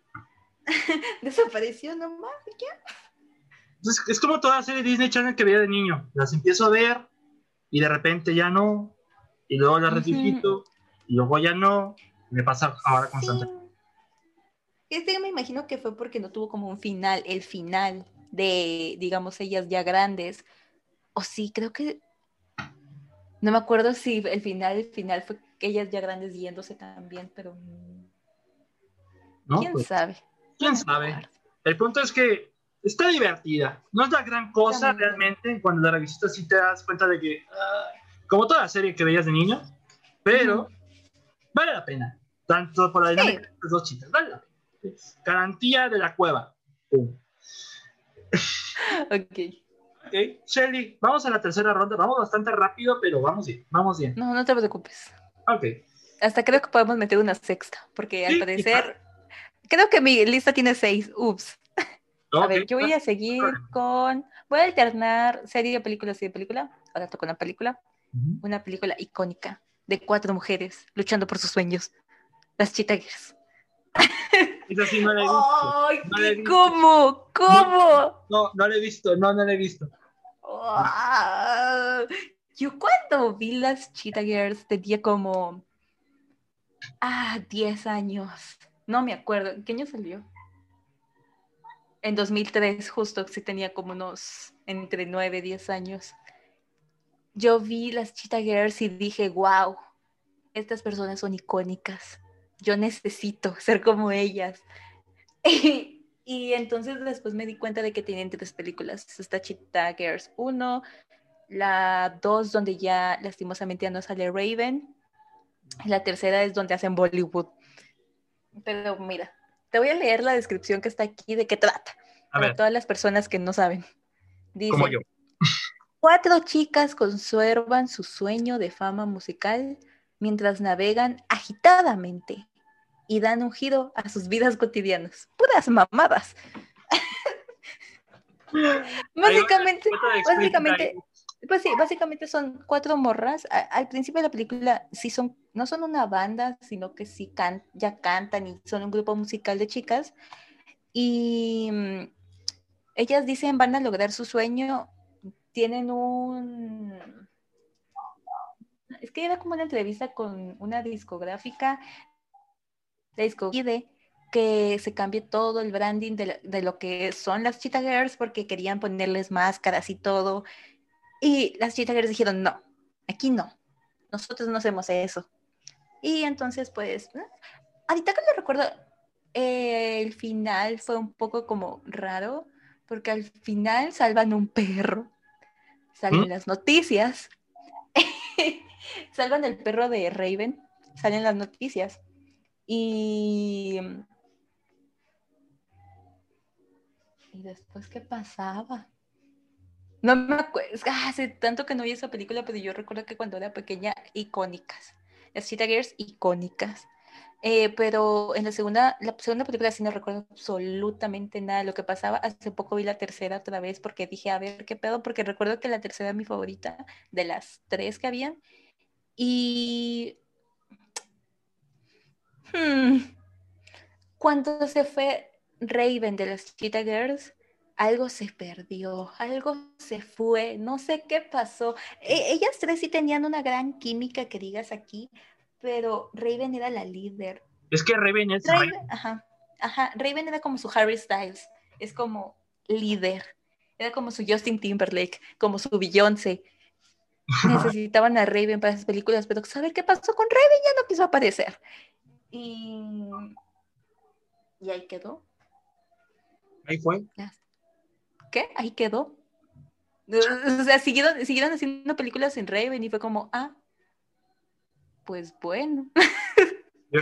B: Desapareció nomás, ¿qué?
A: Es, es como toda serie Disney Channel que veía de niño. Las empiezo a ver y de repente ya no, y luego las repito, y luego ya no. Me pasa ahora constantemente.
B: Este me imagino que fue porque no tuvo como un final, el final de, digamos, ellas ya grandes. O sí, creo que. No me acuerdo si el final, el final fue que ellas ya grandes yéndose también, pero. ¿Quién pues, sabe?
A: ¿Quién sabe? El punto es que está divertida. No es la gran cosa realmente. Cuando la revisitas sí te das cuenta de que. Ah, como toda serie que veías de niño, pero vale la pena. Tanto por la dinámica de las dos chicas, vale la pena. Garantía de la cueva.
B: ok.
A: Ok, Shelly, vamos a la tercera ronda. Vamos bastante rápido, pero vamos bien, vamos bien.
B: No, no te preocupes.
A: Ok.
B: Hasta creo que podemos meter una sexta, porque al parecer, creo que mi lista tiene seis. Ups. A ver, yo voy a seguir con. Voy a alternar serie, película, serie, película. Ahora toco una película. Una película icónica de cuatro mujeres luchando por sus sueños. Las Chitaguers.
A: Esa sí no la he visto.
B: Ay, no he visto. ¿Cómo? ¿Cómo?
A: No, no, la he visto, no, no la he visto.
B: yo cuando vi las Cheetah Girls tenía como ah, 10 años. No me acuerdo. ¿En qué año salió? En 2003, justo, sí tenía como unos entre 9 y 10 años. Yo vi las Cheetah Girls y dije, wow, estas personas son icónicas yo necesito ser como ellas. y, entonces después me di cuenta de que tienen tres películas. Está Cheetah Girls 1, la 2 donde ya lastimosamente ya no sale Raven, la tercera es donde hacen Bollywood. Pero mira, te voy a leer la descripción que está aquí de qué trata. A para todas las personas que no saben.
A: Dice, como yo.
B: Cuatro chicas conservan su sueño de fama musical mientras navegan agitadamente y dan un giro a sus vidas cotidianas. Puras mamadas. básicamente, básicamente, pues sí, básicamente son cuatro morras. al principio de la película sí son, no son una banda, sino que sí can, ya cantan y son un grupo musical de chicas. Y mm, ellas dicen van a lograr su sueño, tienen un es que era como una entrevista con una discográfica, la discográfica que se cambie todo el branding de, lo que son las Cheetah Girls porque querían ponerles máscaras y todo. Y las Cheetah Girls dijeron, no, aquí no, nosotros no hacemos eso. Y entonces, pues, ahorita que lo recuerdo, el final fue un poco como raro, porque al final salvan un perro, salen ¿Mm? las noticias. salvan el perro de Raven, salen las noticias. Y. ¿Y después qué pasaba? No me acuerdo, hace tanto que no vi esa película, pero yo recuerdo que cuando era pequeña, icónicas. Las Cheetah Girls, icónicas. Eh, pero en la segunda, la segunda película sí no recuerdo absolutamente nada de lo que pasaba. Hace poco vi la tercera otra vez porque dije, a ver qué pedo, porque recuerdo que la tercera es mi favorita de las tres que habían. Y hmm, cuando se fue Raven de las Cheetah Girls, algo se perdió, algo se fue, no sé qué pasó. E, ellas tres sí tenían una gran química que digas aquí, pero Raven era la líder.
A: Es que Raven es...
B: Raven, ajá, ajá, Raven era como su Harry Styles, es como líder, era como su Justin Timberlake, como su Beyoncé, necesitaban a Raven para esas películas, pero ¿saber qué pasó con Raven? Ya no quiso aparecer. Y, y ahí quedó.
A: Ahí fue.
B: ¿Qué? Ahí quedó. O sea, siguieron, siguieron haciendo películas sin Raven y fue como, ah, pues bueno.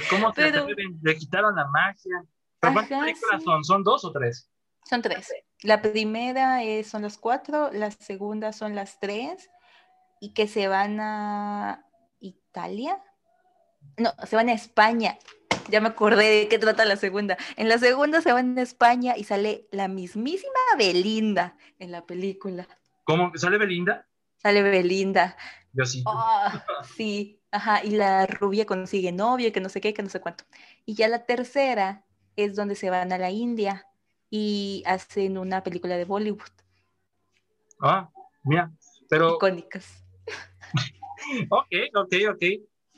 A: ¿Cómo pero, le quitaron la magia? ¿Cuántas películas son? ¿Son dos o tres?
B: Son tres. La primera es, son las cuatro, la segunda son las tres y que se van a Italia. No, se van a España. Ya me acordé de qué trata la segunda. En la segunda se van a España y sale la mismísima Belinda en la película.
A: ¿Cómo? ¿Sale Belinda?
B: Sale Belinda.
A: Yo sí.
B: Ah, sí, ajá, y la rubia consigue novio, que no sé qué, que no sé cuánto. Y ya la tercera es donde se van a la India y hacen una película de Bollywood.
A: Ah, mira, pero...
B: Icónicas.
A: ok, ok, ok.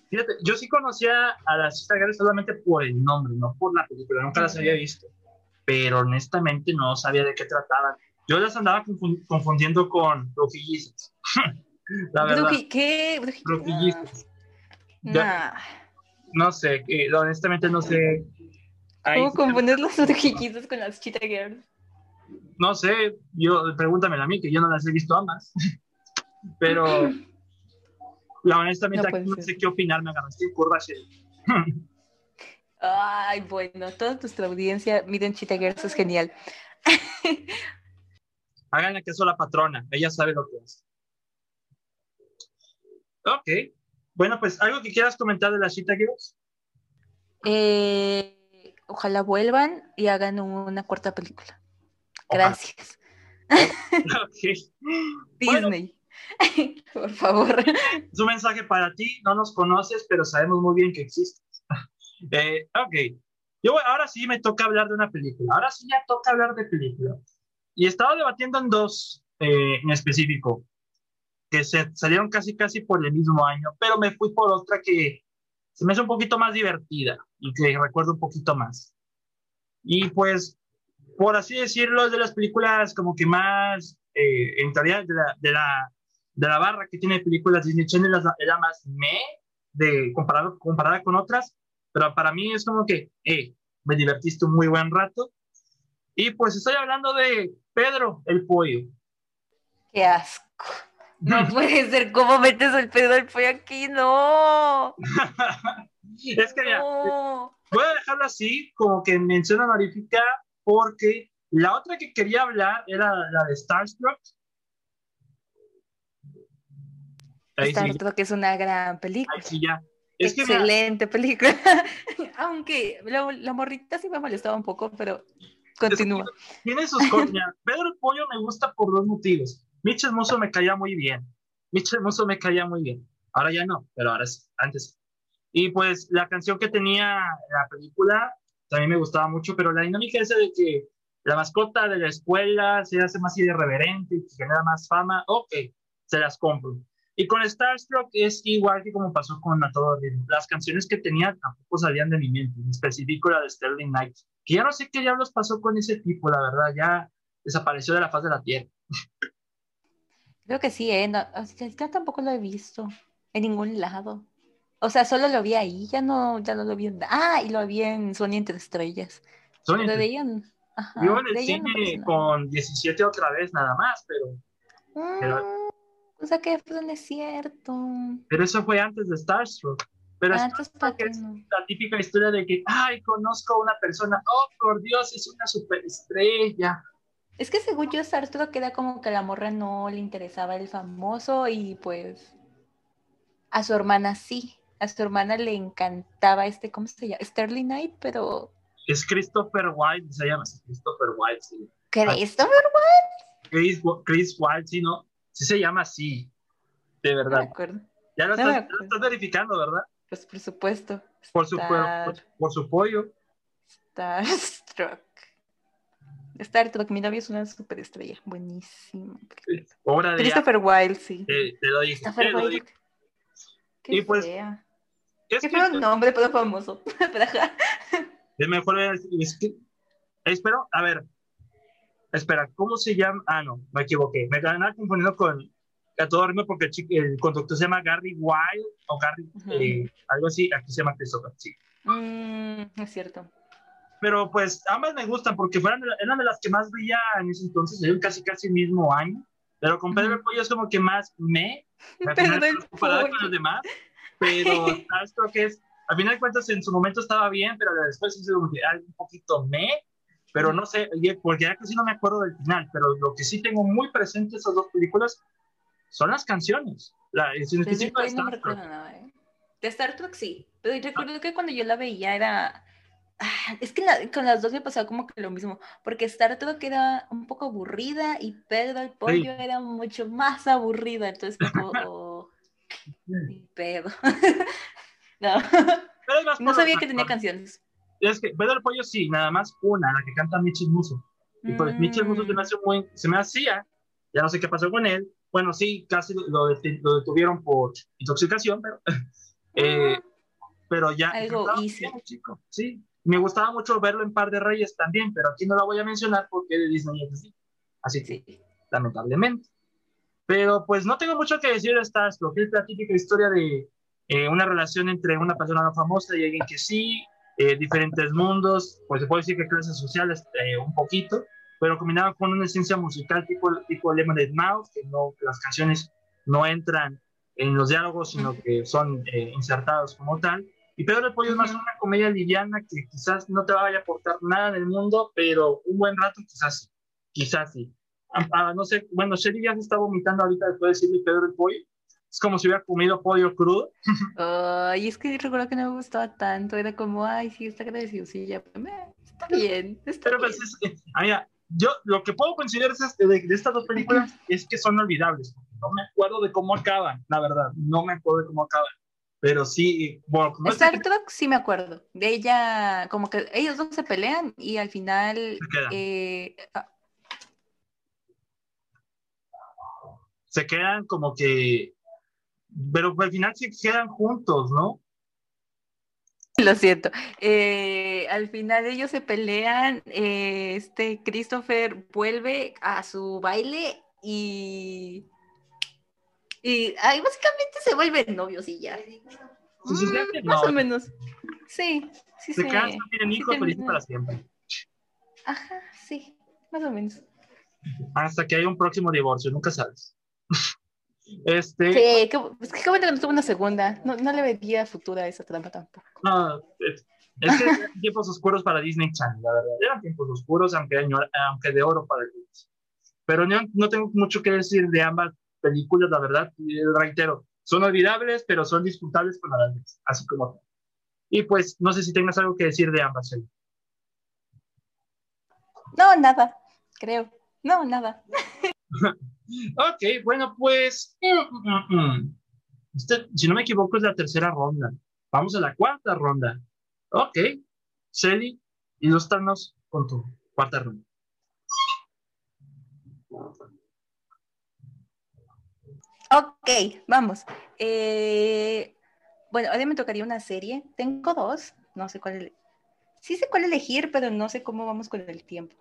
A: Fíjate, yo sí conocía a las Chita solamente por el nombre, no por la película, nunca las había visto. Pero honestamente no sabía de qué trataban. Yo las andaba confundiendo con brujillizas.
B: la verdad. ¿Qué?
A: Brujillizas. No sé, honestamente no sé.
B: ¿Cómo confundes los brujillizas con las Cheetah Girls?
A: No sé, yo, pregúntamela a mí, que yo no las he visto ambas. Pero, la honestamente, no, sé qué opinar, me agarraste en curva.
B: Ay, bueno, toda nuestra audiencia, miren Cheetah Girls, es genial.
A: Háganle caso a la patrona, ella sabe lo que es. Ok. Bueno, pues, ¿algo que quieras comentar de las Cheetah Girls?
B: Eh, ojalá vuelvan y hagan una cuarta película. Gracias. Disney. Por favor.
A: Es un mensaje para ti. No nos conoces, pero sabemos muy bien que existes. Eh, ok. Yo ahora sí me toca hablar de una película. Ahora sí ya toca hablar de película. Y estaba debatiendo en dos eh, en específico, que se salieron casi casi por el mismo año, pero me fui por otra que se me hace un poquito más divertida y que recuerdo un poquito más. Y pues por así decirlo, es de las películas como que más, eh, en teoría, de la, de, la, de la barra que tiene películas Disney Channel, es la, más me, de, comparado, comparada con otras, pero para mí es como que, eh, me divertiste un muy buen rato. Y pues estoy hablando de Pedro el Pollo.
B: Qué asco. No puede ser, ¿cómo metes el Pedro el Pollo aquí? No.
A: es que ya, voy a dejarlo así, como que menciona honorífica porque la otra que quería hablar era la de Starstruck.
B: Starstruck es una gran película.
A: sí, ya.
B: Excelente película. Aunque la, morrita sí me molestaba un poco, pero continúa.
A: tiene sus cosas. Pedro el Pollo me gusta por dos motivos. Mitch Hermoso me caía muy bien. Mitch Hermoso me caía muy bien. Ahora ya no, pero ahora sí, antes. Y pues la canción que tenía la película también me gustaba mucho, pero la dinámica esa de que la mascota de la escuela se hace más irreverente y genera más fama, ok, se las compro. Y con Starstruck es igual que como pasó con A Todo. Las canciones que tenía tampoco salían de mi mente, en específico la de Sterling Knight, que ya no sé qué diablos pasó con ese tipo, la verdad, ya desapareció de la faz de la tierra.
B: Creo que sí, ¿eh? yo tampoco lo he visto en ningún lado. O sea, solo lo vi ahí, ya no, ya no lo vi en... Ah, y lo vi en Sony Entre Estrellas. Sony Lo veían...
A: Ajá, Yo en el cine con 17 otra vez nada más, pero...
B: Mm, o sea que no es cierto.
A: Pero eso fue antes de Starstruck. Pero antes es la típica historia de que, ay, conozco a una persona, oh, por Dios, es una superestrella.
B: Es que según yo, Starstruck era como que a la morra no le interesaba el famoso y pues a su hermana sí a su hermana le encantaba este, ¿cómo se llama? Sterling Knight, pero...
A: Es Christopher White, se llama Christopher White, sí.
B: ¿Christopher White?
A: Chris, Chris White, sí, ¿no? Sí se llama así, de verdad. No me acuerdo. Ya lo, estás, verificando, ¿verdad?
B: Pues por supuesto.
A: Por su, por, su pollo.
B: Starstruck. Starstruck, mi novio es una superestrella. Buenísimo. Christopher White, sí.
A: Te, te lo dije. Christopher White.
B: y pues, es Qué fue un nombre, pero famoso.
A: es mejor. Es que, espero, a ver. Espera, ¿cómo se llama? Ah, no, me equivoqué. Me estaba confundiendo con a todo ritmo porque el, conductor se llama Gary Wild o Gary, eh, algo así. Aquí se llama Christopher, sí.
B: Mm, es cierto.
A: Pero pues ambas me gustan porque fueron eran de las que más veía en ese entonces, en casi casi el mismo año. Pero con Pedro el Pollo es como que más me, comparado con los demás pero esto que es, al final de cuentas en su momento estaba bien, pero después es un poquito me, pero no sé, porque ya casi no me acuerdo del final, pero lo que sí tengo muy presente esas dos películas son las canciones. La, en específico
B: de Star Trek. ¿eh? De Star Trek sí, pero recuerdo que cuando yo la veía era Ah, es que con las dos me pasaba como que lo mismo, porque Star Trek era un poco aburrida y Pedro el Pollo era mucho más aburrida, entonces como... Oh, pedo. no. no sabía que tenía canciones.
A: Es que Pedro el Pollo sí, nada más una, la que canta Michel Muso. Y pues mm. Michel Muso se me, hace muy, se me hacía, ya no sé qué pasó con él, bueno, sí, casi lo, lo detuvieron por intoxicación, pero... Eh, pero ya...
B: Algo.
A: Chico, sí, me gustaba mucho verlo en Par de Reyes también, pero aquí no la voy a mencionar porque de Disney es así. Así que, lamentablemente. Pero pues no tengo mucho que decir de esta lo que es la típica historia de eh, una relación entre una persona no famosa y alguien que sí, eh, diferentes mundos, pues se puede decir que clases sociales eh, un poquito, pero combinado con una esencia musical tipo, tipo Lemonade Mouth, que no, las canciones no entran en los diálogos, sino que son insertados como tal. Y Pedro el Pollo es más una comedia liviana que quizás no te vaya a aportar nada en el mundo, pero un buen rato quizás sí. Quizás sí. Ah, ah, no sé, bueno, Sherry ya se está vomitando ahorita después de decirle Pedro el Pollo. Es como si hubiera comido pollo crudo.
B: Ay, es que recuerdo que no me gustaba tanto. Era como, ay, sí, está graciosillo. Está bien, está pero, pues,
A: bien. Pues, mira, yo lo que puedo considerar de, de, estas dos películas es que son olvidables. No me acuerdo de cómo acaban, la verdad. No me acuerdo de cómo acaban. Pero sí, bueno, como
B: Star Trek sí me acuerdo. De ella, como que ellos dos se pelean y al final.
A: Se quedan, eh, ah. se quedan como que. Pero al final se quedan juntos, ¿no?
B: Lo siento. Eh, al final ellos se pelean. Eh, este Christopher vuelve a su baile y y ahí básicamente se vuelven novios y ya. Mm, más o menos. Sí, sí,
A: se casan, tienen hijos, felices para siempre.
B: Ajá, sí, más o menos.
A: Hasta que haya un próximo divorcio, nunca sabes. este...
B: Sí, qué, es que qué bueno que no tuvo una segunda. No, no le veía futura a esa trampa tampoco.
A: No, es, es que eran tiempos oscuros para Disney Channel, la verdad. Eran tiempos oscuros, aunque, aunque de oro para ellos. Pero no, no tengo mucho que decir de ambas películas, la verdad, reitero, son olvidables, pero son disfrutables con la vez, así como. Y pues, no sé si tengas algo que decir de ambas.
B: No, nada, creo. No, nada.
A: ok, bueno, pues. Este, si no me equivoco, es la tercera ronda. Vamos a la cuarta ronda. Ok. Celi, ilustranos con tu cuarta ronda.
B: Ok, vamos. Eh, bueno, ahora me tocaría una serie. Tengo dos, no sé cuál. Sí sé cuál elegir, pero no sé cómo vamos con el tiempo.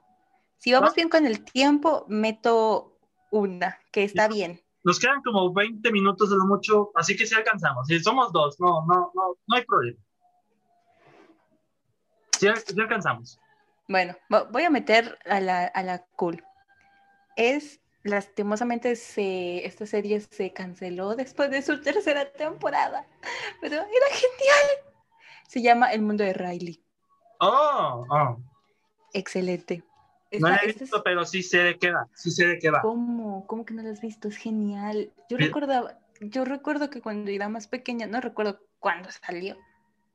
B: Si vamos bien con el tiempo, meto una, que está bien.
A: Nos quedan como 20 minutos de lo mucho, así que si alcanzamos. Si somos dos, no, no, no, no hay problema. Si alcanzamos.
B: Bueno, voy a meter a la, a la cool. Es lastimosamente se, esta serie se canceló después de su tercera temporada, pero era genial. Se llama El mundo de Riley.
A: Oh, oh.
B: Excelente.
A: no la he visto, pero sí sé de qué va, sí sé de qué va.
B: ¿Cómo? ¿Cómo que no la has visto? Es genial. Yo recordaba, yo recuerdo que cuando era más pequeña, no recuerdo cuándo salió.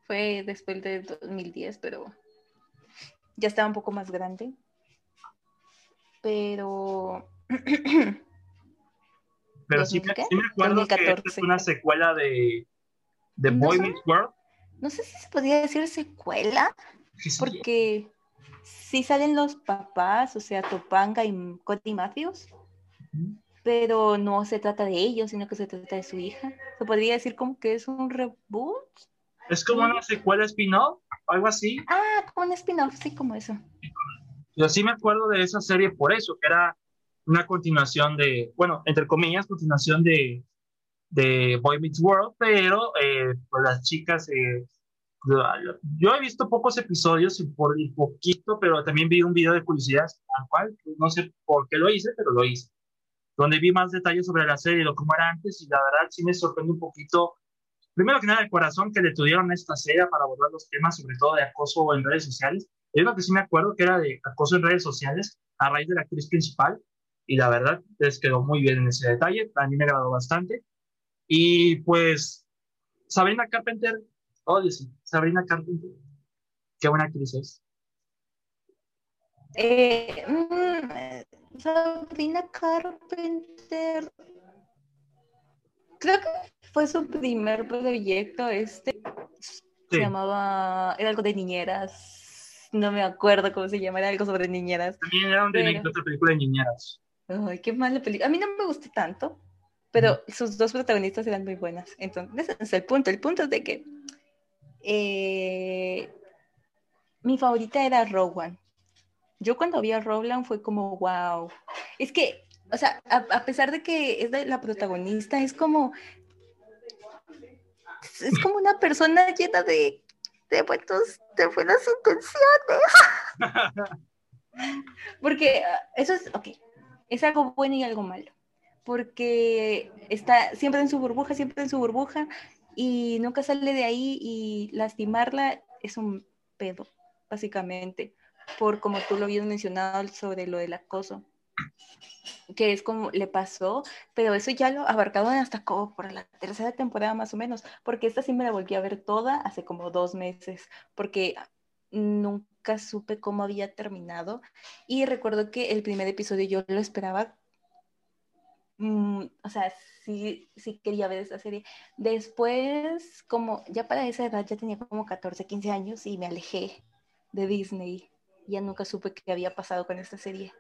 B: Fue después de 2010, pero ya estaba un poco más grande. Pero
A: Pero sí me, acuerdo que es una secuela de, de Boy Meets World.
B: No sé si se podría decir secuela, porque sí salen los papás, o sea, Topanga y Cody Matthews, pero no se trata de ellos, sino que se trata de su hija. ¿Se podría decir como que es un reboot?
A: Es como una secuela spin-off, algo así.
B: Ah, como un spin-off, sí, como eso.
A: Yo sí me acuerdo de esa serie por eso, que era una continuación de, bueno, entre comillas, continuación de, de Boy Meets World, pero eh, pues las chicas, eh, yo he visto pocos episodios por el poquito, pero también vi un video de publicidad, al cual no sé por qué lo hice, pero lo hice, donde vi más detalles sobre la serie, lo como era antes, y la verdad sí me sorprendió un poquito, primero que nada, el corazón que le tuvieron a esta serie para abordar los temas, sobre todo de acoso en redes sociales. Es lo que sí me acuerdo que era de acoso en redes sociales a raíz de la actriz principal, y la verdad les quedó muy bien en ese detalle, a mí me agradó bastante. Y pues Sabrina Carpenter, oh, sí, Sabrina Carpenter, qué buena actriz es.
B: Eh, mm, Sabrina Carpenter. Creo que fue su primer proyecto este. Se llamaba, era algo de niñeras. No me acuerdo cómo se llama, era algo sobre niñeras.
A: También era un remake de otra película de niñeras.
B: Ay, qué mala película. A mí no me gustó tanto, pero sus dos protagonistas eran muy buenas. Entonces, ese es el punto. El punto es de que eh, mi favorita era Rowan. Yo cuando vi a Rowland fue como, wow. Es que, o sea, a, pesar de que es la protagonista, es como, es como una persona llena de, de, buenos, de buenas intenciones. Porque ah, eso es, ok, es algo bueno y algo malo. Porque está siempre en su burbuja, siempre en su burbuja, y nunca sale de ahí y lastimarla es un pedo, básicamente por como tú lo habías mencionado sobre lo del acoso, que es como le pasó, pero eso ya lo abarcaron hasta como por la tercera temporada más o menos, porque esta sí me la volví a ver toda hace como dos meses, porque nunca supe cómo había terminado y recuerdo que el primer episodio yo lo esperaba mm, o sea, sí, sí quería ver esta serie. Después, como ya para esa edad, ya tenía como 14, 15 años y me alejé de Disney ya nunca supe qué había pasado con esta serie.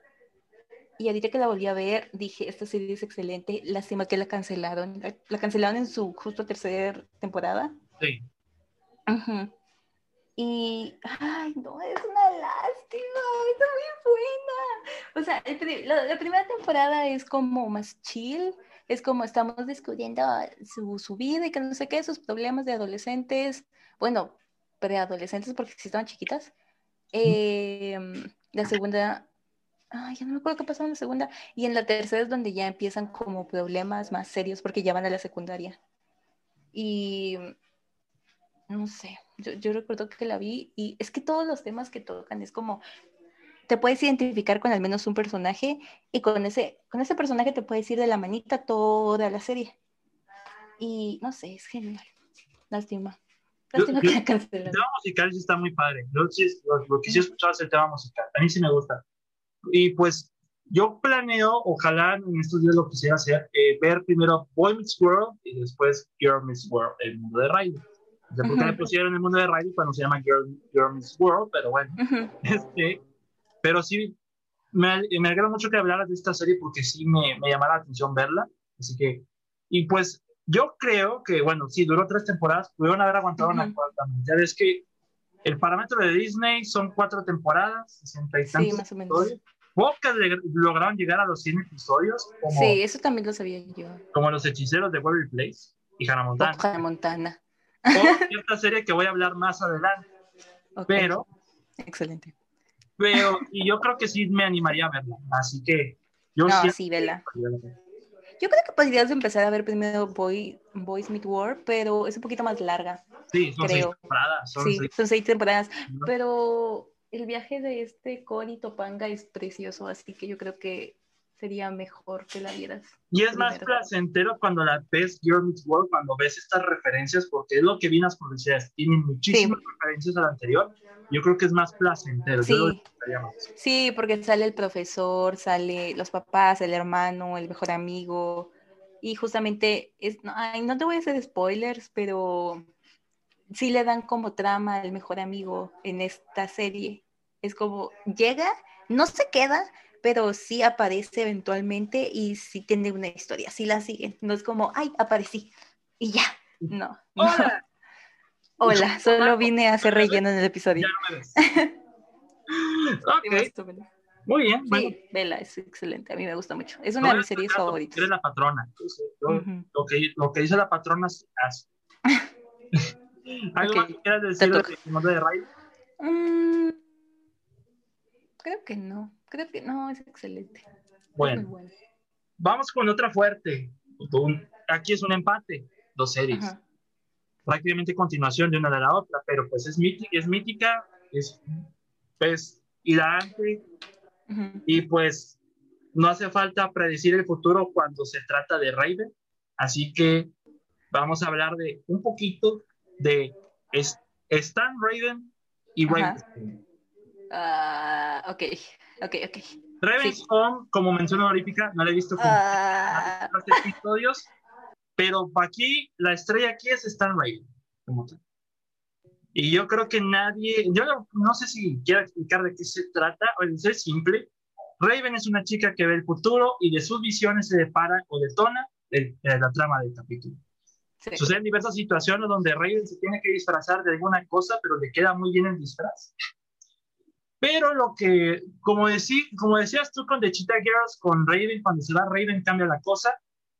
B: Y ahorita que la volví a ver, dije, esta serie es excelente, lástima que la cancelaron. La cancelaron en su justo tercera temporada.
A: Sí.
B: Y, ay, no, es una lástima, está muy buena. O sea, la, la, primera temporada es como más chill, es como estamos descubriendo su, su vida y que no sé qué, sus problemas de adolescentes, bueno, preadolescentes porque si estaban chiquitas. Em, la segunda, ay, ya no me acuerdo qué pasó en la segunda. Y en la tercera es donde ya empiezan como problemas más serios porque ya van a la secundaria. Y no sé, yo, yo recuerdo que la vi y es que todos los temas que tocan es como te puedes identificar con al menos un personaje y con ese, con ese personaje te puedes ir de la manita toda la serie. Y no sé, es genial. Lástima.
A: El tema musical sí está muy padre. Yo sí, lo, que sí he escuchado es el tema musical. A mí sí me gusta. Y pues yo planeo, ojalá en estos días lo quisiera hacer, eh, ver primero Boy Meets World y después Girl Meets World, el mundo de Riley. De por qué le pusieron el mundo de Riley cuando se llama Girl, Girl Meets World, pero bueno. este, pero sí, me, me alegra mucho que hablaras de esta serie porque sí me, me llamó la atención verla. Así que, y pues yo creo que, bueno, sí, duró tres temporadas, pudieron haber aguantado una cuarta. Ya ves que el parámetro de Disney son cuatro temporadas, 60 y tantos
B: sí, más o menos.
A: Pocas lograron llegar a los 100 episodios.
B: sí, eso también lo sabía yo.
A: Como los hechiceros de Waverly Place y Hannah Montana.
B: Hannah Montana.
A: Cierta serie que voy a hablar más adelante. Pero.
B: Excelente.
A: Pero, y yo creo que sí me animaría a verla. Así que. Yo
B: no, sí, vela. Yo creo que podrías empezar a ver primero Boy, Boys Meet War, pero es un poquito más larga.
A: Sí, son seis temporadas.
B: sí, son seis temporadas. Pero el viaje de este Cory Topanga es precioso, así que yo creo que sería mejor que la vieras.
A: Y es más placentero cuando la ves Girl Meets World, cuando ves estas referencias, porque es lo que vinas por decías, tienen muchísimas referencias a la anterior. Yo creo que es más placentero.
B: Sí. sí, porque sale el profesor, sale los papás, el hermano, el mejor amigo. Y justamente, es, ay, no te voy a hacer spoilers, pero sí le dan como trama al mejor amigo en esta serie. Es como, llega, no se queda, pero sí aparece eventualmente y sí tiene una historia, sí la siguen. No es como, ay, aparecí y ya. No.
A: Hola.
B: Hola, solo vine a hacer relleno en el episodio.
A: ok. Muy bien.
B: Sí, Vela es excelente. A mí me gusta mucho. Es una de mis series favoritas.
A: Eres la patrona. lo, que, lo que dice la patrona hace. ¿Algo okay. que quieras decir de de Ray?
B: Mm, creo que no. Creo que no, es excelente.
A: Bueno, vamos con otra fuerte. Aquí es un empate, dos series. Prácticamente continuación de una de la otra, pero pues es mítica, es, mítica, es, es hilarante y pues no hace falta predecir el futuro cuando se trata de Raven. Así que vamos a hablar de un poquito de Stan Raven y Raven.
B: Uh, ok, ok, ok.
A: Raven's Home, como mencionó honorífica, no la he visto con uh... episodios, pero aquí la estrella aquí es Stan Raven. Y yo creo que nadie, yo no, sé si quiero explicar de qué se trata, o es simple. Raven es una chica que ve el futuro y de sus visiones se depara o detona la trama del capítulo. Suceden diversas situaciones donde Raven se tiene que disfrazar de alguna cosa, pero le queda muy bien el disfraz. Pero lo que, como, como decías tú con The Cheetah Girls, con Raven, cuando se va Raven cambia la cosa,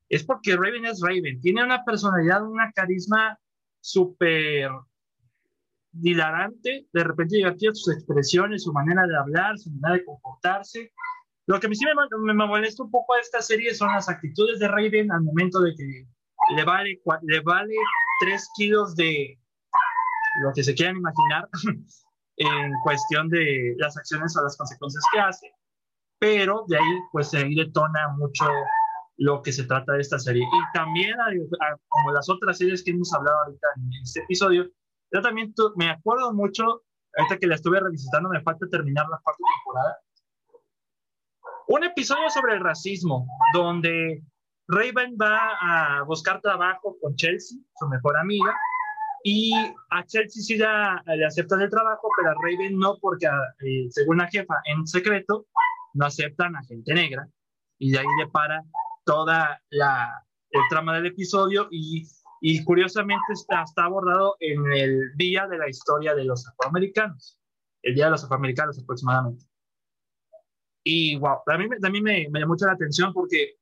A: es porque Raven es Raven. Tiene una personalidad, una carisma súper dilarante, de repente divertida sus expresiones, su manera de hablar, su manera de comportarse. Lo que a mí sí me, me, molesta un poco a esta serie son las actitudes de Raven al momento de que le vale, le vale tres kilos de lo que se quieran imaginar en cuestión de las acciones o las consecuencias que hace, pero de ahí pues ahí detona mucho lo que se trata de esta serie. Y también, como las otras series que hemos hablado ahorita en este episodio, yo también me acuerdo mucho, ahorita que la estuve revisitando, me falta terminar la cuarta temporada, un episodio sobre el racismo, donde Raven va a buscar trabajo con Chelsea, su mejor amiga, y a Chelsea sí le aceptan el trabajo, pero a Raven no, porque eh, según la jefa, en secreto, no aceptan a gente negra, y de ahí le para toda la el trama del episodio y, y curiosamente está, está, abordado en el día de la historia de los afroamericanos, el día de los afroamericanos aproximadamente. Y wow, a mí, a mí me, me llamó mucho la atención porque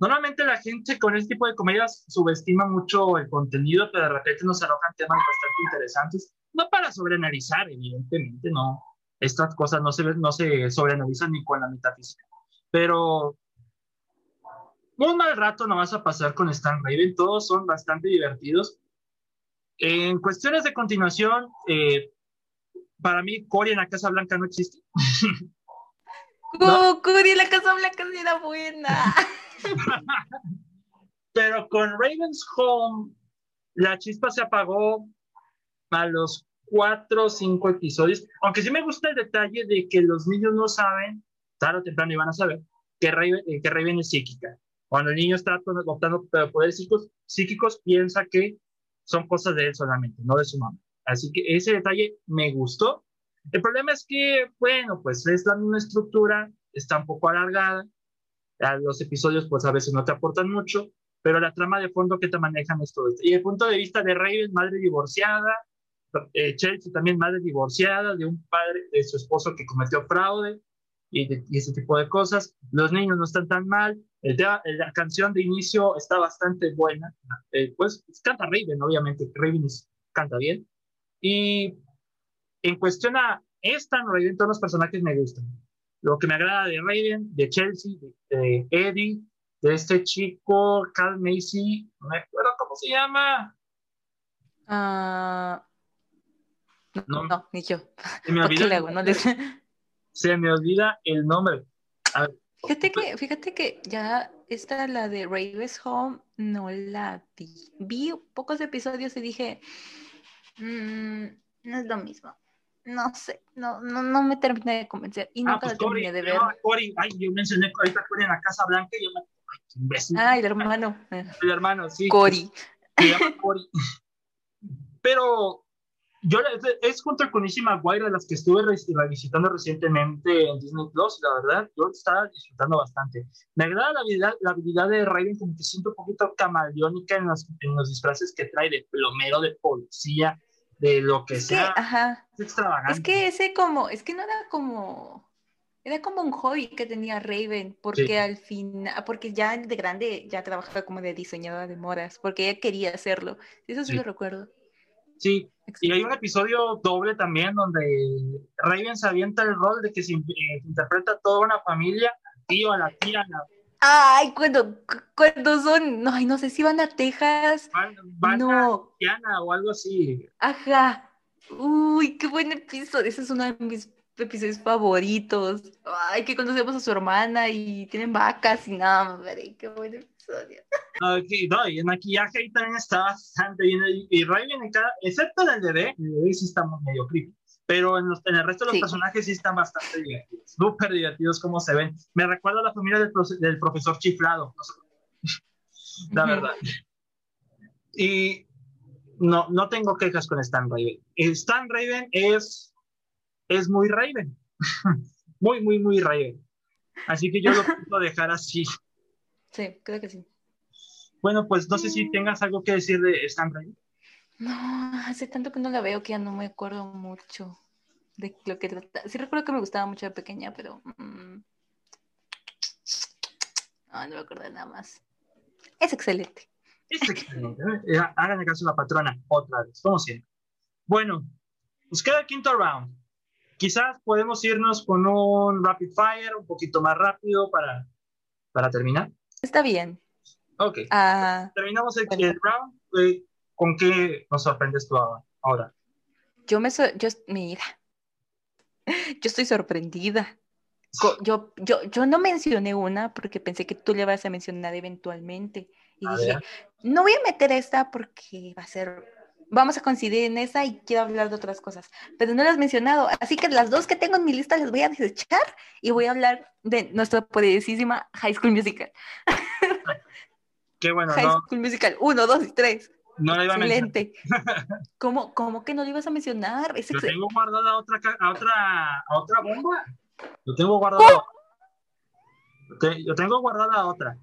A: Normalmente la gente con este tipo de comedias subestima mucho el contenido, pero de repente nos arrojan temas bastante interesantes. No para sobreanalizar, evidentemente, no. Estas cosas no se, no se sobreanalizan ni con la metafísica. Pero un mal rato no vas a pasar con Stan Raven. Todos son bastante divertidos. En cuestiones de continuación, eh, para mí, Cory en la Casa Blanca no existe.
B: Cory en la Casa Blanca sí era buena.
A: Pero con Raven's Home, la chispa se apagó a los cuatro o cinco episodios. Aunque sí me gusta el detalle de que los niños no saben, tarde o temprano iban a saber, que Raven, eh, que Raven es psíquica. Cuando el niño está adoptando poderes psíquicos, psíquicos, piensa que son cosas de él solamente, no de su mamá. Así que ese detalle me gustó. El problema es que, bueno, pues es la misma estructura, está un poco alargada, los episodios pues a veces no te aportan mucho, pero la trama de fondo que te manejan es todo esto. Y el punto de vista de Raven, madre divorciada, eh, Chelsea también madre divorciada, de un padre, de su esposo que cometió fraude y, ese tipo de cosas. Los niños no están tan mal. El la canción de inicio está bastante buena. Eh, pues canta Raven, obviamente. Raven canta bien. Y en cuestión a esta Raven, todos los personajes me gustan. Lo que me agrada de Raven, de Chelsea, de, Eddie, de este chico, Carl Macy, no me acuerdo cómo se llama.
B: Uh, no, no, ni yo. Se me,
A: olvida, no se me olvida el nombre.
B: fíjate que, fíjate que ya esta, la de Raven's Home, no la vi. Vi pocos episodios y dije, mmm, no es lo mismo no sé, no, no, no me terminé de convencer y ah, nunca pues terminé de ver. No,
A: Cory, ay, yo mencioné ahorita Cory en la Casa Blanca y yo me. Ay, qué imbécil.
B: Ah, el hermano.
A: El hermano, sí.
B: Cory.
A: Se llama Cory. Pero yo es junto con Issy Maguire de las que estuve revisitando recientemente en Disney Plus, la verdad, yo estaba disfrutando bastante. Me agrada la habilidad, la habilidad de Raven, como que siento un poquito camaleónica en los, en los disfraces que trae de plomero, de policía, de lo que sea.
B: ajá. Es extravagante. Es que ese como, es que no era como, era como un hobby que tenía Raven, porque al final, porque ya de grande ya trabajaba como de diseñadora de modas, porque ella quería hacerlo. Eso sí, lo recuerdo.
A: Sí, y hay un episodio doble también donde Raven se avienta el rol de que se eh, interpreta toda una familia, tío, a la tía, a la
B: Ay, cuando, cuando son, no, ay, no sé si van a Texas.
A: Van, no. a o algo así.
B: Ajá. Uy, qué buen episodio. Ese es uno de mis episodios favoritos. Ay, que conocemos a su hermana y tienen vacas y nada, madre, qué buen episodio.
A: Okay, no, y el maquillaje ahí también está bastante bien. Y Ray viene cada, excepto el bebé, el bebé sí está medio creepy. Pero en, los, en el resto de los personajes sí están bastante divertidos, súper divertidos como se ven. Me recuerda a la familia del, del profesor chiflado, la verdad. Y no, no tengo quejas con Stan Raven. Stan Raven es, es muy Raven, muy, muy, muy Raven. Así que yo lo puedo dejar así.
B: Sí, creo que sí.
A: Bueno, pues no sé si mm. tengas algo que decir de Stan Raven.
B: No, hace tanto que no la veo que ya no me acuerdo mucho de lo que trata. Sí recuerdo que me gustaba mucho de pequeña, pero... Mm, no, no me acuerdo de nada más. Es excelente.
A: Es excelente. ¿eh? Háganle caso a la patrona otra vez, como siempre. Bueno, nos queda el quinto round. Quizás podemos irnos con un rapid fire un poquito más rápido para, para terminar.
B: Está bien.
A: Ok. Ah, Terminamos el, round. Eh, ¿Con qué nos sorprendes tú ahora?
B: Yo me, yo, mira, yo estoy sorprendida. Yo, yo, yo no mencioné una porque pensé que tú le vas a mencionar eventualmente. Y dije, no voy a meter esta porque va a ser, vamos a coincidir en esa y quiero hablar de otras cosas. Pero no las has mencionado. Así que las dos que tengo en mi lista las voy a desechar y voy a hablar de nuestra poderosísima High School Musical.
A: Qué bueno.
B: High School Musical, uno, dos y tres.
A: No la iba a mencionar.
B: ¿Cómo, ¿Cómo, que no lo ibas a mencionar?
A: Yo tengo guardada otra, a otra, a otra bomba. Yo tengo guardada. Yo tengo guardada otra.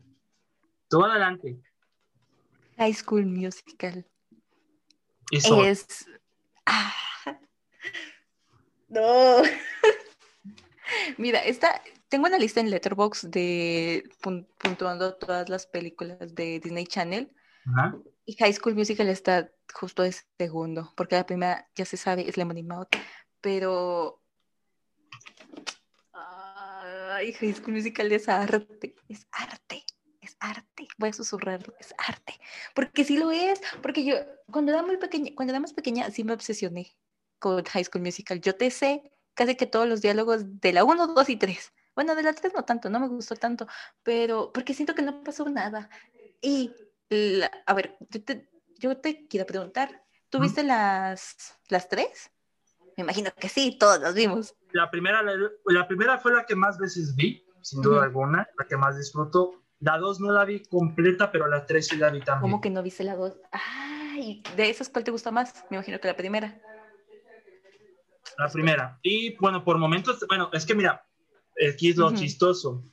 A: Tú adelante.
B: High School Musical. Es. Ah. No. Mira, esta. Tengo una lista en Letterboxd de puntuando todas las películas de Disney Channel. Ajá. Y High School Musical está justo de segundo, porque la primera, ya se sabe, es Lemon Mouth, pero... Ay, High School Musical es arte, es arte, es arte. Voy a susurrarlo, es arte. Porque sí lo es, porque yo, cuando era muy pequeña, cuando era más pequeña, sí me obsesioné con High School Musical. Yo te sé casi que todos los diálogos de la 1, 2 y 3. Bueno, de la 3 no tanto, no me gustó tanto, pero porque siento que no pasó nada. Y a ver, yo te, quiero preguntar, ¿tuviste las, las tres? Me imagino que sí, todos las vimos.
A: La primera, la, primera fue la que más veces vi, sin duda alguna, la que más disfruto. La dos no la vi completa, pero la tres sí la vi también.
B: ¿Cómo que no viste la dos? Ay, ¿de esas cuál te gusta más? Me imagino que la primera.
A: La primera. Y bueno, por momentos, bueno, es que mira, aquí es lo chistoso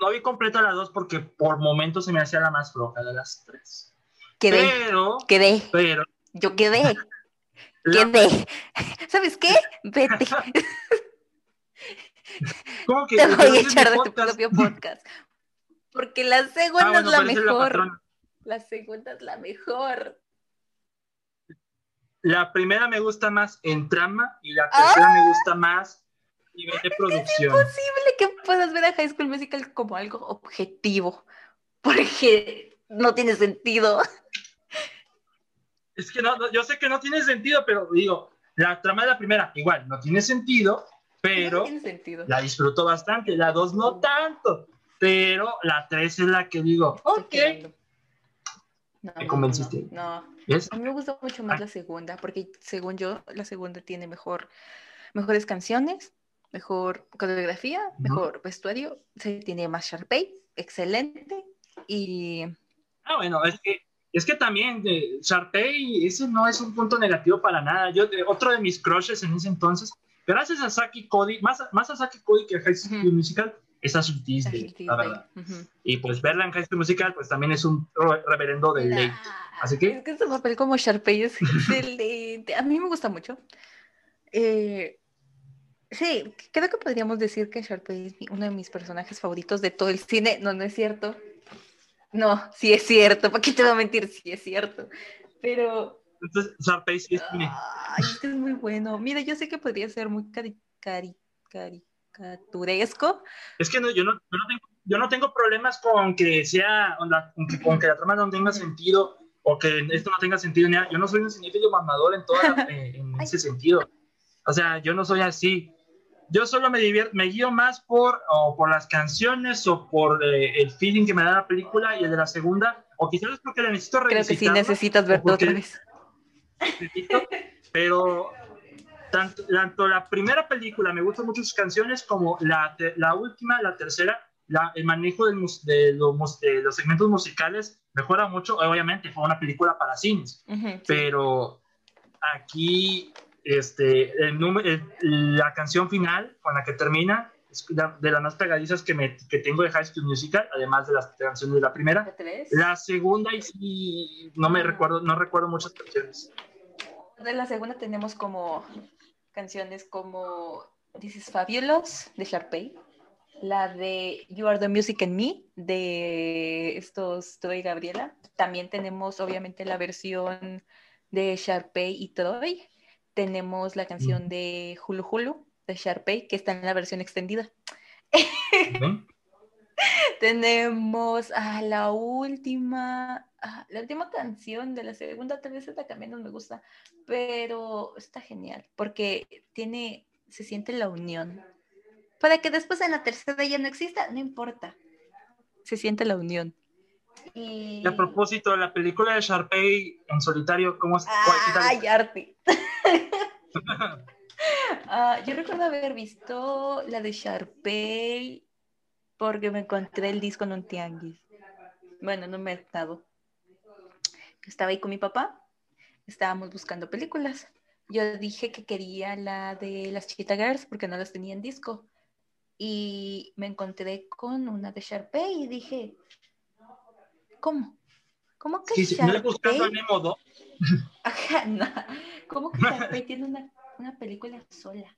A: no vi completa la dos porque por momentos se me hacía la más floja de las tres.
B: Quedé.
A: Pero,
B: quedé.
A: Pero.
B: Yo quedé. Quedé. ¿Sabes qué? Vete.
A: ¿Cómo que?
B: Te voy a echar de tu propio podcast. Porque la segunda ah, es la mejor. La, segunda es la mejor.
A: La primera me gusta más en trama y la tercera me gusta más nivel de producción.
B: Es imposible que puedas ver a High School Musical como algo objetivo, porque no tiene sentido.
A: Es que no, yo sé que no tiene sentido, pero digo, la trama de la primera igual no tiene sentido, pero la disfruto bastante, la dos no tanto, pero la tres es la que digo, ok. No, ¿Me convenciste?
B: No, a mí me gusta mucho más ah. la segunda, porque según yo, la segunda tiene mejor, mejores canciones, mejor coreografía, mejor vestuario, se tiene más Sharpay, excelente. Y.
A: Ah, bueno, es que, es que también de Sharpay, ese no es un punto negativo para nada. Yo, otro de mis crushes en ese entonces, gracias a Saki Cody, más, más a Saki Cody que a High School Musical, es a Disney, la verdad. Y pues verla en High School Musical, pues también es un reverendo de ley. Así que.
B: Es que su papel como Sharpay es excelente. A mí me gusta mucho. Eh, Sí, creo que podríamos decir que Sharpay es uno de mis personajes favoritos de todo el cine. No, no es cierto. No, sí es cierto. ¿Para qué te voy a mentir? Sí es cierto. Pero.
A: Entonces, Sharpay sí es
B: Ay, es que es muy bueno. Mira, yo sé que podría ser muy cari cari caricaturesco.
A: Es que no, yo, no, yo, no tengo, yo no tengo problemas con que sea, con que, la trama no tenga sentido o que esto no tenga sentido. Yo no soy un cinéfilo mamador en, toda en ese sentido. O sea, yo no soy así yo solo me divierto, me guío más por, o por las canciones o por eh, el feeling que me da la película y el de la segunda, o quizás es porque la necesito
B: Creo que sí necesitas ver otra vez.
A: pero tanto, tanto, la primera película me gustan mucho sus canciones como la, la última, la tercera, la, el manejo de, de, los, de, los, segmentos musicales mejora mucho. Obviamente fue una película para cines, pero aquí este, el, la canción final con la que termina es de las más pegadizas que, me, que tengo de High School Musical, además de las canciones de la primera. La segunda, y no me recuerdo, no recuerdo muchas canciones.
B: De la segunda tenemos como canciones como This is Fabulous de Sharpay, la de You Are the Music and Me de estos Troy y Gabriela. También tenemos obviamente la versión de Sharpay y Troy. Tenemos la canción mm. de Hulu Hulu de Sharpay, que está en la versión extendida. Tenemos a la última, la última canción de la segunda, tal vez esta también no me gusta, pero está genial, porque tiene, se siente la unión. Para que después en la tercera ya no exista, no importa. Se siente la unión.
A: Y... a propósito, la película de Sharpay en solitario, ¿cómo es?
B: ¡Ay, arte! Ah, yo recuerdo haber visto la de Sharpay porque me encontré el disco en un tianguis. Bueno, en un mercado. Estaba ahí con mi papá, estábamos buscando películas. Yo dije que quería la de las Chiquita Girls porque no las tenía en disco. Y me encontré con una de Sharpay y dije, ¿cómo? ¿Cómo que sí, Sharpay? buscando el Nemo Ajá, no. ¿Cómo que Sharpay tiene una una película sola.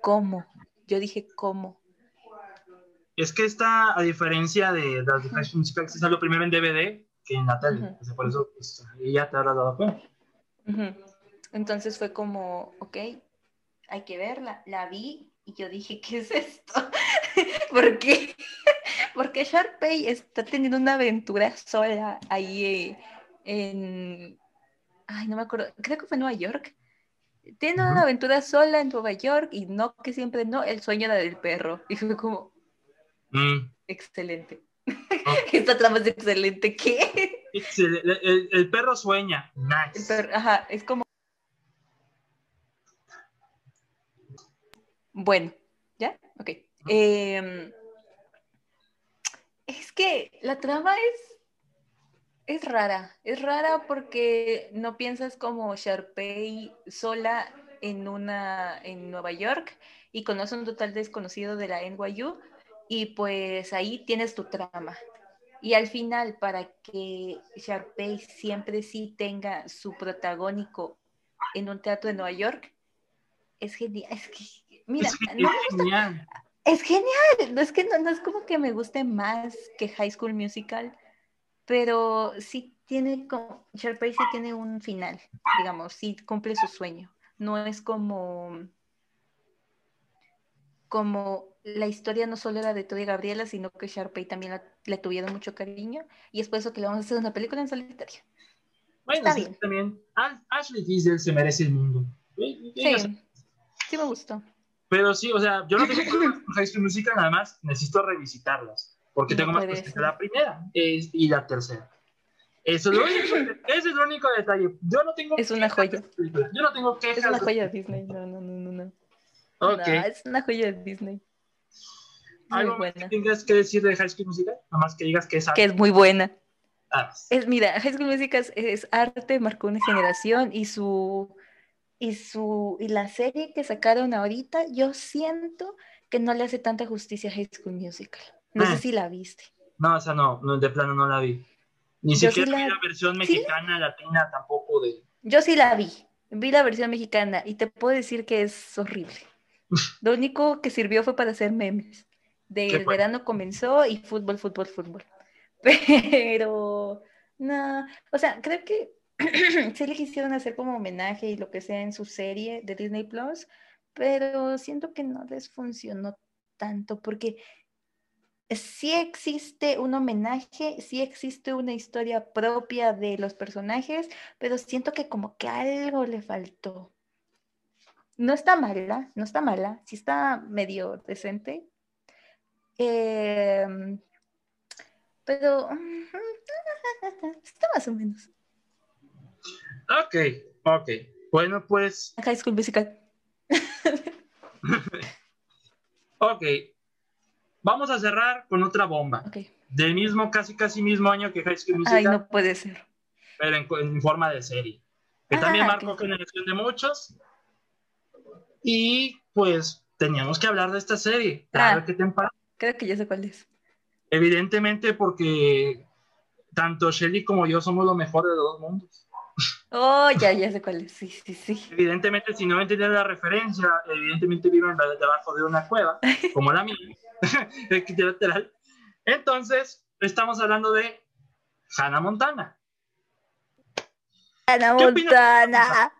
B: ¿Cómo? Yo dije, ¿cómo?
A: Es que esta, a diferencia de las de High School Musical, que salió primero en DVD que en la tele. Por eso pues, ya te habrás dado cuenta.
B: Entonces fue como, ok, hay que verla. La vi y yo dije, ¿qué es esto? ¿Por qué? Porque Sharpay está teniendo una aventura sola ahí eh, en. Ay, no me acuerdo. Creo que fue en Nueva York tiene una aventura sola en Nueva York y no que siempre no, el sueño era del perro. Y fue como, mm. excelente. Esta trama es excelente. ¿Qué?
A: El, perro sueña. Nice.
B: ajá, es como. Bueno, ¿ya? Ok. Em, es que la trama es es rara, es rara porque no piensas como Sharpay sola en una en Nueva York y conoce un total desconocido de la NYU y pues ahí tienes tu trama. Y al final, para que Sharpay siempre sí tenga su protagónico en un teatro de Nueva York, es genial. Es que, mira, es, genial. Es genial. No es que no, es como que me guste más que High School Musical, pero sí tiene, Sharpay sí tiene un final, digamos, sí cumple su sueño. No es como, como la historia no solo era de Toy y Gabriela, sino que Sharpay también le tuvieron mucho cariño y es por eso que le vamos a hacer una película en solitario.
A: Bueno, Está bien. también Ashley Tisdale se merece el mundo.
B: Sí, sí me gustó.
A: Pero sí, o sea, yo no tengo problemas con High School Musical, nada más necesito revisitarlas. Porque tengo más cosas que la primera y la tercera. Eso es, lo único, ese es el único detalle. Yo no tengo.
B: Es una joya.
A: Yo no tengo quejas.
B: Es una joya de Disney. No, no, no, no. Okay. No, es una joya de Disney.
A: Muy ¿Algo buena. que tengas que decir de High School Musical? Nada más que digas que es
B: arte. Que es muy buena. Ah. Es, mira, High School Musical es, es, arte, marcó una generación y su. Y, su, y la serie que sacaron ahorita, yo siento que no le hace tanta justicia a High School Musical. No sé ah. si la viste.
A: No, o sea, no, de plano no la vi. Ni siquiera vi la versión mexicana, latina, tampoco de...
B: Yo sí la vi, vi la versión mexicana y te puedo decir que es horrible. Lo único que sirvió fue para hacer memes. Del verano comenzó y fútbol, fútbol, fútbol. Pero, no, o sea, creo que sí le quisieron hacer como homenaje y lo que sea en su serie de Disney Plus, pero siento que no les funcionó tanto porque sí existe un homenaje, sí existe una historia propia de los personajes, pero siento que como que algo le faltó. No está mala, no está mala, sí está medio decente. Em, pero está más o menos.
A: Ok, ok. Bueno, pues.
B: High School Musical.
A: ok, Vamos a cerrar con otra bomba. Del mismo, casi, casi mismo año que High School Musical.
B: Ay, no puede ser.
A: Pero en, forma de serie. Que ah, también marcó generación de muchos. Y pues teníamos que hablar de esta serie.
B: Claro ah, que Creo que ya sé cuál es.
A: Evidentemente porque tanto Shelly como yo somos lo mejor de los dos mundos.
B: Oh, ya, ya sé cuál es. Sí, sí, sí.
A: Evidentemente, si no entienden la referencia, evidentemente viven debajo de una cueva, como la mía, Entonces, estamos hablando de Hannah Montana.
B: Hannah Montana.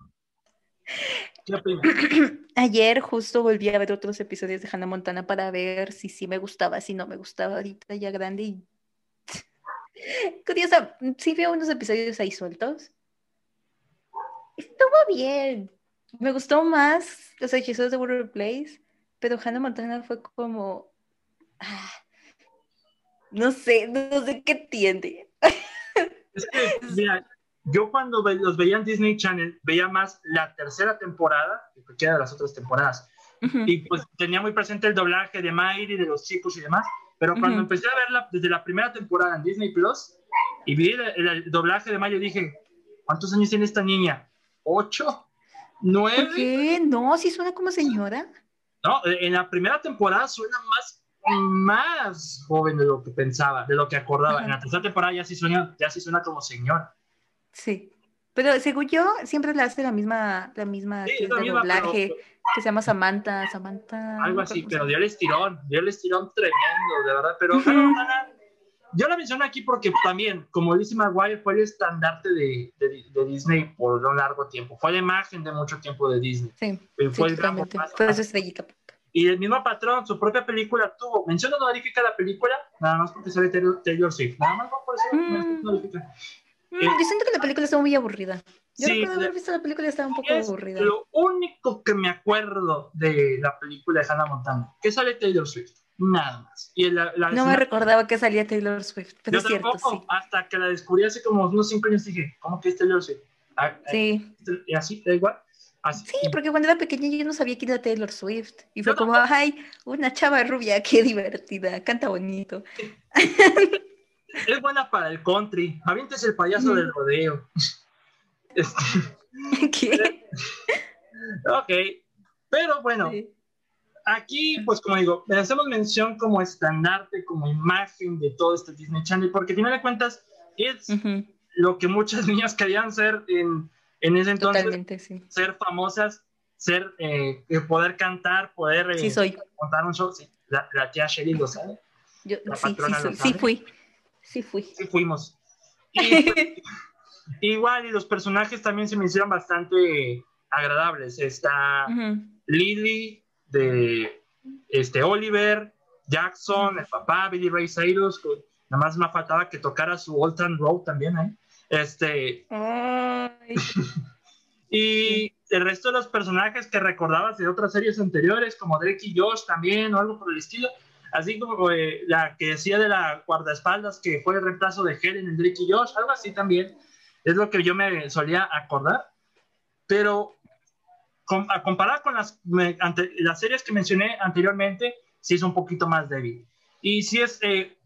B: ¿Qué opinas? Ayer justo volví a ver otros episodios de Hannah Montana para ver si sí me gustaba, si no me gustaba ahorita ya grande y Curiosa, sí veo unos episodios ahí sueltos. Estuvo bien. Me gustó más Los hechizos de Water Place, pero Hannah Montana fue como. Ah, no sé, no sé qué tiende.
A: Es que, mira, yo cuando los veía en Disney Channel, veía más la tercera temporada que cualquiera de las otras temporadas. Y pues tenía muy presente el doblaje de Miley, de los chicos y demás. Pero cuando empecé a verla desde la primera temporada en Disney Plus y vi el, doblaje de Mayo, dije, ¿cuántos años tiene esta niña? ¿Ocho? ¿Nueve?
B: qué? No, sí suena como señora.
A: No, en la primera temporada suena más, más joven de lo que pensaba, de lo que acordaba. En la tercera temporada ya sí suena, ya sí suena como señora.
B: Sí. Pero según yo, siempre le hace la misma, la misma, doblaje que se llama Samantha, Samantha.
A: Algo así, pero dio el estirón, dio el estirón tremendo, de verdad. Pero yo la menciono aquí porque también, como dice Maguire, fue el estandarte de, de, Disney por un largo tiempo. Fue la imagen de mucho tiempo de Disney.
B: Sí, fue el gran Fue su estrellita.
A: Y el mismo patrón, su propia película tuvo. Mención honorífica la película, nada más porque sale Taylor, Swift. Nada más por eso. Mm.
B: Mm, eh, yo siento que la película estuvo muy aburrida. Yo sí, recuerdo haber visto la película y estaba un poco aburrida.
A: Lo único que me acuerdo de la película de Hannah Montana, que sale Taylor Swift, nada más. Y la,
B: no me recordaba que salía Taylor Swift, pero es cierto, sí.
A: Hasta que la descubrí hace como unos cinco años dije, ¿cómo que es Taylor Swift?
B: Ah,
A: sí. Y así, da igual.
B: Sí, porque cuando era pequeña yo no sabía quién era Taylor Swift. Y fue como, ay, una chava rubia, qué divertida, canta bonito.
A: es buena para el country. Avientes el payaso del rodeo. Este, ¿Qué? ok, pero bueno, aquí, pues como digo, hacemos mención como estandarte, como imagen de todo este Disney Channel, porque al final de cuentas es lo que muchas niñas querían ser en, en ese entonces, ser famosas, ser, eh, poder cantar, poder
B: sí, soy.
A: montar un show. Sí, la, tía Sherry lo sabe.
B: Yo, sí, sí, sí, fui. Sí fui.
A: Sí fuimos. Y, igual, y los personajes también se me hicieron bastante agradables. Está Lily, de este, Oliver, Jackson, el papá, Billy Ray Cyrus, nada más me faltaba que tocara su Old Town Road también, ¿eh? Este. y el resto de los personajes que recordabas de otras series anteriores, como Drake y Josh también, o algo por el estilo, así como eh, la que decía de la guardaespaldas que fue el reemplazo de Helen en Drake y Josh, algo así también, es lo que yo me solía acordar, pero a comparar con las, las series que mencioné anteriormente, sí es un poquito más débil. Y sí es, eh,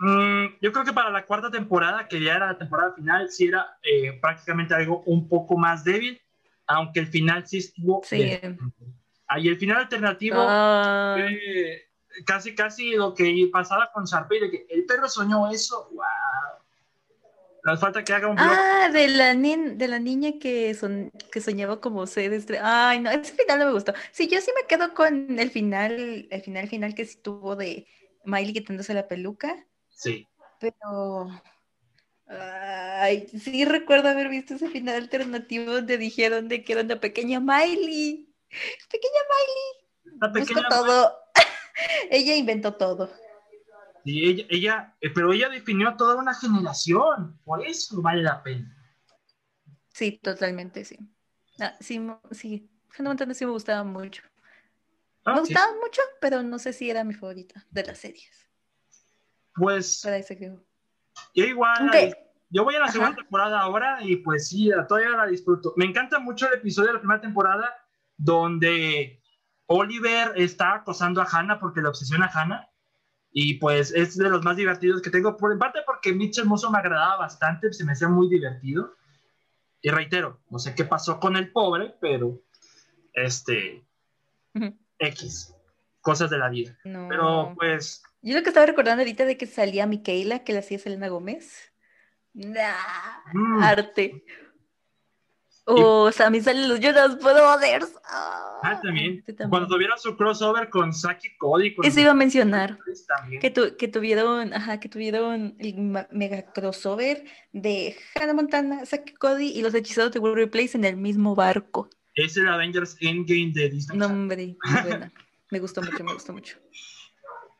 A: mm, yo creo que para la cuarta temporada, que ya era la temporada final, sí era eh, prácticamente algo un poco más débil, aunque el final sí estuvo... Sí. Ahí el final alternativo casi, casi lo que pasaba con Sharpay, de que el perro soñó eso, wow. Nos falta que haga un
B: Ah, de la, de la niña que, son que soñaba como sed Ay, no, ese final no me gustó. Sí, yo sí me quedo con el final, el final final que sí tuvo de Miley quitándose la peluca.
A: Sí.
B: Pero. Ay, sí recuerdo haber visto ese final alternativo donde dijeron de que era una pequeña Miley. Pequeña Miley. La pequeña todo. ella inventó todo.
A: Y ella, ella, eh, pero ella definió toda una generación, por eso vale la pena.
B: Sí, totalmente, sí. Ah, sí, sí, Hannah sí me gustaba mucho. Ah, me gustaba mucho, pero no sé si era mi favorita de las series.
A: Pues. Yo igual. Yo voy a la segunda temporada ahora y pues sí, todavía la disfruto. Me encanta mucho el episodio de la primera temporada donde Oliver está acosando a Hannah porque le obsesiona a Hannah. Y pues es de los más divertidos que tengo, por en parte porque Mitch Hermoso me agradaba bastante, se me hacía muy divertido. Y reitero, no sé qué pasó con el pobre, pero este, X, cosas de la vida. Pero pues...
B: Yo lo que estaba recordando ahorita de que salía Micaela, que la hacía Selena Gómez. Nah, mm. arte. O sea, a mí salen los Jonas Brothers.
A: Ah, también. Este Cuando tuvieron su crossover con Saki Cody.
B: Eso iba a mencionar. Que, que, tuvieron, ajá, que tuvieron el mega crossover de Hannah Montana, Saki Cody y los hechizados de Will Replace en el mismo barco.
A: Es el Avengers Endgame de Disney.
B: No, hombre, me gustó mucho, me gustó mucho.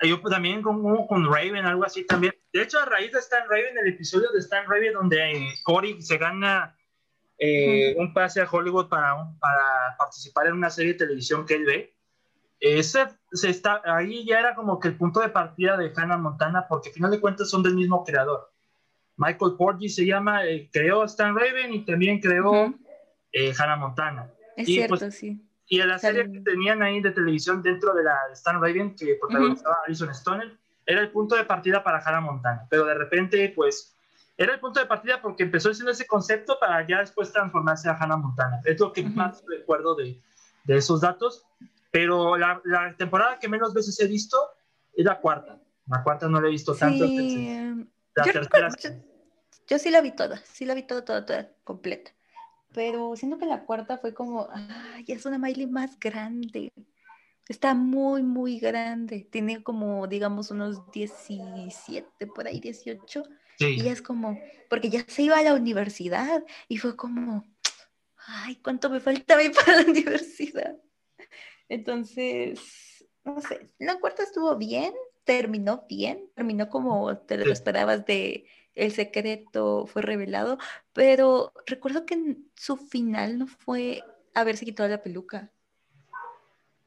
A: Yo también con, con Raven, algo así también. De hecho, a raíz de Stan Raven, el episodio de Stan Raven donde Cory se gana eh, un pase a Hollywood para, para participar en una serie de televisión que él ve. Ese se está, ahí ya era como que el punto de partida de Hannah Montana, porque al final de cuentas son del mismo creador. Michael Porgy se llama, eh, creó Stan Raven y también creó eh, Hannah Montana.
B: Es y, cierto, pues, sí.
A: Y la serie que tenían ahí de televisión dentro de la Stan Raven, que protagonizaba Alison Stoner, era el punto de partida para Hannah Montana. Pero de repente, pues, era el punto de partida porque empezó siendo ese concepto para ya después transformarse a Hannah Montana. Es lo que más recuerdo de, de, esos datos. Pero la, la, temporada que menos veces he visto es la cuarta. La cuarta no la he visto tanto.
B: Em, la yo, tercera... yo, sí la vi toda, sí la vi toda, toda, toda, completa. Pero siento que la cuarta fue como, ay, es una Miley más grande. Está muy, muy grande. Tiene como, digamos, unos 17, por ahí 18. Y es como, porque ya se iba a la universidad y fue como, ay, ¿cuánto me falta para la universidad? Entonces, no sé, la cuarta estuvo bien, terminó bien, terminó como te lo esperabas de el secreto fue revelado, pero recuerdo que su final no fue haberse quitado la peluca.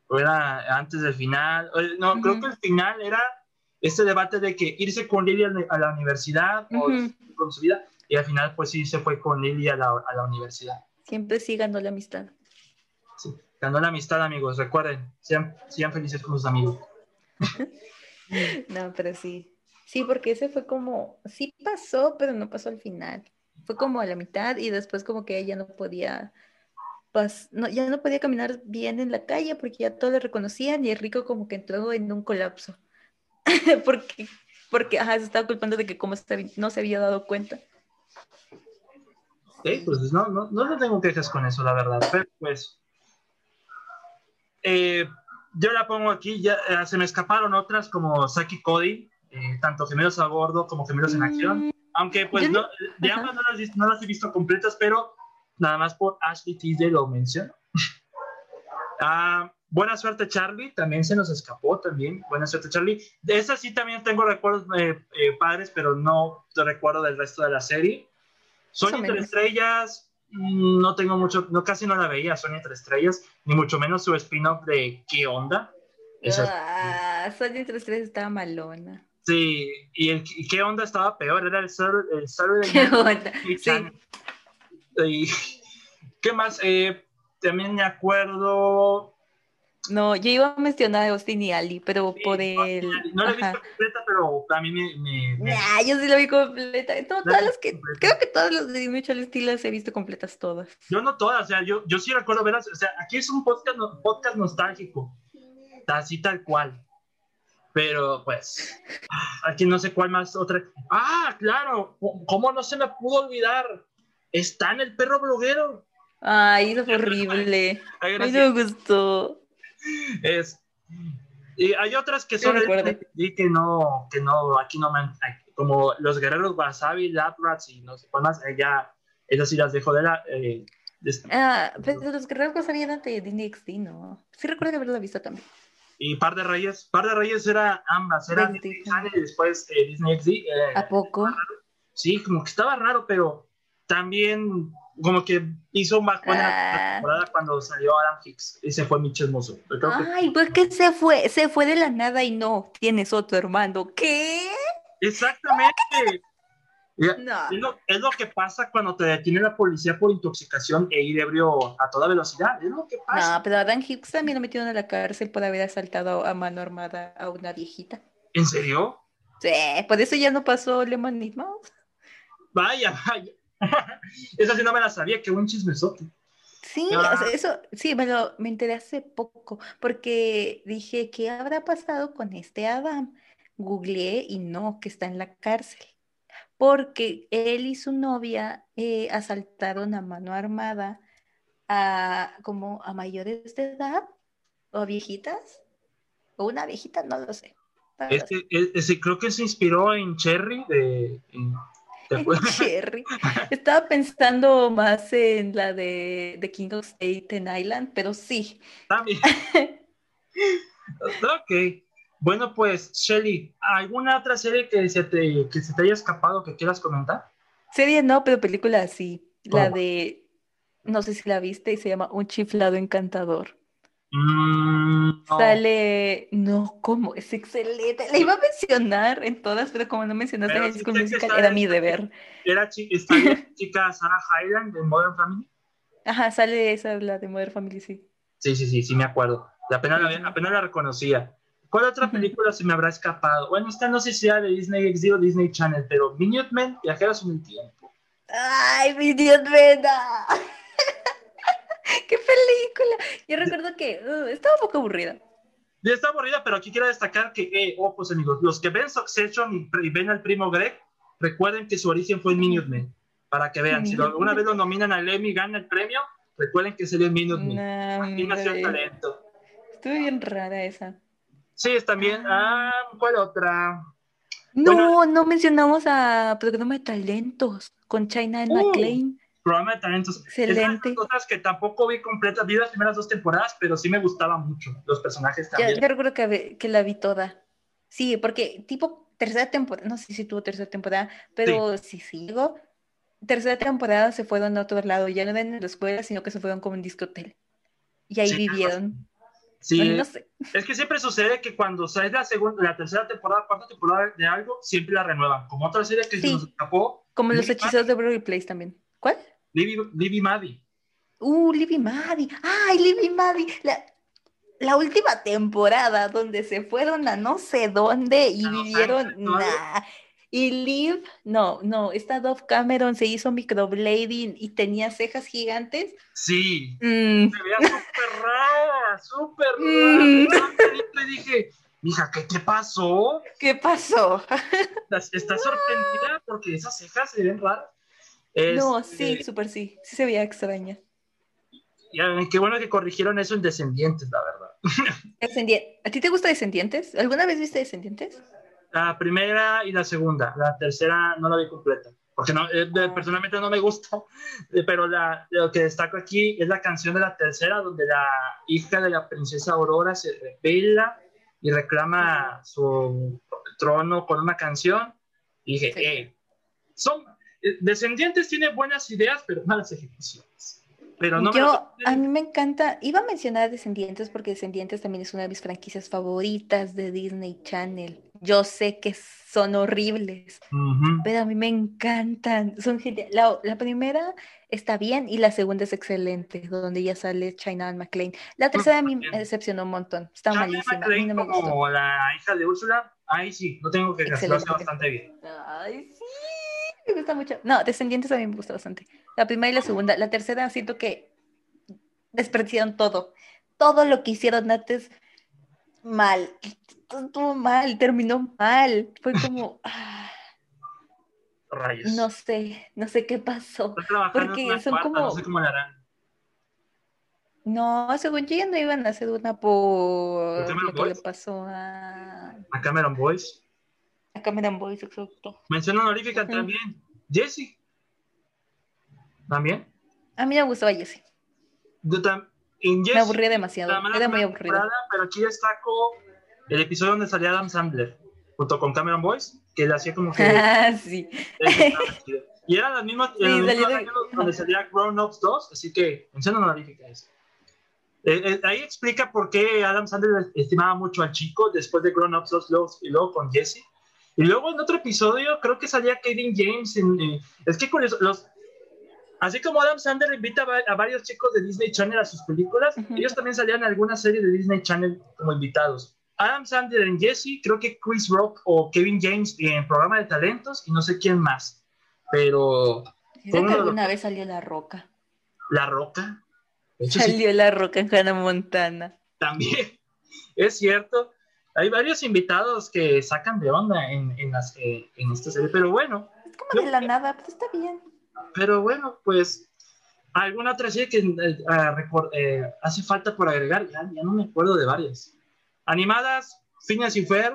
A: Era antes del final, no, creo que el final era este debate de que irse con Lily a la universidad o con su vida, y al final pues sí se fue con Lily a la, a la universidad.
B: Siempre sí ganó la amistad.
A: Sí, ganó la amistad amigos, recuerden, sean, sean felices con sus amigos.
B: no, pero sí. Sí, porque ese fue como, sí pasó, pero no pasó al final. Fue como a la mitad y después como que ella no podía, pues, no, ya no podía caminar bien en la calle porque ya todos le reconocían y el rico como que entró en un colapso. porque, porque se estaba culpando de que como no se había dado cuenta.
A: Sí, pues no, no, no tengo quejas con eso, la verdad. Pero pues, eh, yo la pongo aquí, ya eh, se me escaparon otras como Saki Cody, eh, tanto gemelos a bordo como gemelos en acción. Mm, Aunque pues no, de ambas no las, no las, he visto completas, pero nada más por Ashley Tisdale lo menciono. ah, Buena suerte, Charlie. También se nos escapó, también. Buena suerte, Charlie. De esa sí también tengo recuerdos eh, eh, padres, pero no te recuerdo del resto de la serie. Sonia entre estrellas, mm, no tengo mucho, no casi no la veía, Sonia entre estrellas, ni mucho menos su spin-off de ¿Qué onda?
B: ah, Sonia entre estrellas estaba malona.
A: Sí, y el ¿Qué onda? estaba peor, era el Saturday,
B: ¿Qué onda? Sí.
A: Y, ¿Qué más? Eh, también me acuerdo
B: no, yo iba a mencionar a Austin y Ali, pero por el...
A: No la he visto completa, pero a mí me... me,
B: yo sí la vi completa. todas las que, creo que todas las de Disney Channel las he visto completas todas.
A: Yo no todas, o sea, yo, yo sí recuerdo verlas, o sea, aquí es un podcast, podcast nostálgico, así tal cual. Pero pues, aquí no sé cuál más otra. Ah, claro, ¿cómo no se me pudo olvidar? Está en el perro bloguero.
B: Ay, eso fue horrible. Ay, no me gustó.
A: Es, y hay otras que son y que no, que no, aquí no me como los guerreros Wasabi, Laprats y no sé cuál más, ya, esas sí las dejo de la... Eh,
B: ah, pero los guerreros Wasabi eran de Disney XD, ¿no? Sí recuerdo haberlo visto también.
A: Y Par de Reyes, Par de Reyes era ambas, era Disney y después eh, Disney XD. Eh,
B: ¿A poco?
A: Sí, como que estaba raro, pero también como que hizo más buena ah. temporada cuando salió Adam Hicks y se fue Mitch Hermoso.
B: Ay, pues que se fue, se fue de la nada y no, tienes otro hermano. ¿Qué?
A: Exactamente. no. es, lo, que pasa cuando te detiene la policía por intoxicación e ir ebrio a toda velocidad. Es lo que pasa.
B: No, pero a Dan Hicks también lo metieron a la cárcel por haber asaltado a mano armada a una viejita.
A: ¿En serio?
B: Sí, por eso ya no pasó Lemon.
A: Vaya, vaya. Esa sí no me la sabía, qué buen chismesote.
B: Sí, eso, sí, me, lo, me enteré hace poco, porque dije, ¿qué habrá pasado con este Adam? Googleé y no, que está en la cárcel porque él y su novia eh, asaltaron a mano armada a como a mayores de edad o viejitas o una viejita, no lo sé.
A: Este, creo que se inspiró en Cherry de,
B: Cherry. Estaba pensando más en la de, de King of Staten Island, pero sí.
A: También. ok. Bueno, pues, Shelly, ¿alguna otra serie que se te, que se te haya escapado que quieras comentar?
B: Serie no, pero película sí. La de, no sé si la viste, y se llama Un chiflado encantador.
A: Mm,
B: Sale, no, ¿cómo? Es excelente. La iba a mencionar en todas, pero como no mencionaste en School Musical, era mi deber.
A: ¿Era chica Sarah Hyland de Modern Family?
B: Ajá, sale esa, la de Modern Family, sí.
A: Sí, sí, sí, sí, me acuerdo. Apenas, la, apenas la reconocía. ¿Cuál otra película se me habrá escapado? Bueno, esta no sé si era de Disney XD o Disney Channel, pero Minutemen, Viajeros en el Tiempo.
B: ¡Ay, Minutemen! Ah. ¡Qué película! Yo recuerdo que uh, estaba un poco aburrida.
A: Ya está aburrida, pero aquí quiero destacar que, eh, oh, pues amigos, los que ven Succession y, ven al primo Greg, recuerden que su origen fue en Minutemen, para que vean. Si alguna vez lo nominan al Emmy y gana el premio, recuerden que sería en Minutemen. aquí nació el talento.
B: Estuvo bien rara esa.
A: Sí, es también. Ah, ¿cuál otra?
B: No, no mencionamos a Programa de Talentos con China and uh, McLean.
A: Programa de Talentos. Excelente. Es cosas que tampoco vi completas, vi las primeras dos temporadas, pero sí me gustaba mucho. Los personajes también.
B: Yo, recuerdo que, que, la vi toda. Sí, porque tipo tercera temporada, no sé si tuvo tercera temporada, pero si sigo, tercera temporada se fueron a otro lado, ya no eran en la escuela, sino que se fueron como un disco hotel. Y ahí vivieron.
A: Sí, es que siempre sucede que cuando sale la segunda, la tercera temporada, cuarta temporada de algo, siempre la renuevan. Como otra serie que se nos escapó.
B: Como los hechiceros de Broadway Place también. ¿Cuál?
A: Libby, Maddie.
B: Uh, Libby Maddie. Ay, Libby Maddie. La, la, última temporada donde se fueron a no sé dónde y vivieron. nada y Liv, no, no, esta Dove Cameron se hizo microblading y tenía cejas gigantes.
A: Sí, mm. se veía súper rara, súper mm. rara. Y dije, mija, ¿qué te pasó?
B: ¿Qué pasó?
A: ¿Estás sorprendida porque esas cejas se ven raras?
B: No, sí, este, súper sí, sí se veía extraña.
A: Qué bueno que corrigieron eso en Descendientes, la verdad.
B: ¿A ti te gusta Descendientes? ¿Alguna vez viste Descendientes?
A: La primera y la segunda. La tercera no la vi completa. Porque no, eh, personalmente no me gusta. Eh, pero la, lo que destaco aquí es la canción de la tercera, donde la hija de la princesa Aurora se revela y reclama su trono con una canción. Y dije, eh, son descendientes tienen buenas ideas, pero malas ejecuciones. Pero no
B: Yo, a mí me encanta, iba a mencionar Descendientes porque Descendientes también es una de mis franquicias favoritas de Disney Channel. Yo sé que son horribles, pero a mí me encantan. Son la, la, primera está bien y la segunda es excelente, donde ya sale China McLean. La tercera a mí me decepcionó un montón, está malísima.
A: como la hija de Úrsula, ahí sí, no tengo que hace bastante bien.
B: Ay, sí, me gusta mucho. No, Descendientes a mí me gusta bastante. La primera y la segunda. La tercera siento que desperdiciaron todo. Todo lo que hicieron antes mal estuvo mal, terminó mal. Fue como. Ah,
A: Rayos.
B: No sé, no sé qué pasó. Porque son como.
A: No sé cómo la harán.
B: No, según yo ya no iban a hacer una por lo que le pasó a.
A: A Cameron Boyce.
B: Cameron Boyce, exacto.
A: Mención honorífica también. Jesse. ¿También?
B: A mí me gustó a Jesse. me aburría demasiado. Era muy aburrido.
A: Pero aquí destaco el episodio donde salía Adam Sandler junto con Cameron Boyce, que le hacía como que.
B: Ah, sí.
A: Y eran las mismas, sí, donde salía Grown Ups 2, así que mención honorífica eso. Eh, eh, ahí explica por qué Adam Sandler estimaba mucho al chico después de Grown Ups 2 y luego con Jesse. Y luego en otro episodio creo que salía Kevin James. En, eh, es que con los, así como Adam Sandler invita a, varios chicos de Disney Channel a sus películas, ellos también salían en alguna serie de Disney Channel como invitados. Adam Sandler en Jesse, creo que Chris Rock o Kevin James en programa de talentos y no sé quién más. Pero.
B: Creo que alguna vez salió La Roca.
A: ¿La Roca?
B: Salió La Roca en Hannah Montana.
A: También, es cierto. Hay varios invitados que sacan de onda en, en, las, eh, en esta serie, pero bueno.
B: Es como de la nada, pero está bien.
A: Pero bueno, pues alguna otra serie que eh, eh, hace falta por agregar, ya, no me acuerdo de varias. Animadas, Phineas y Fer.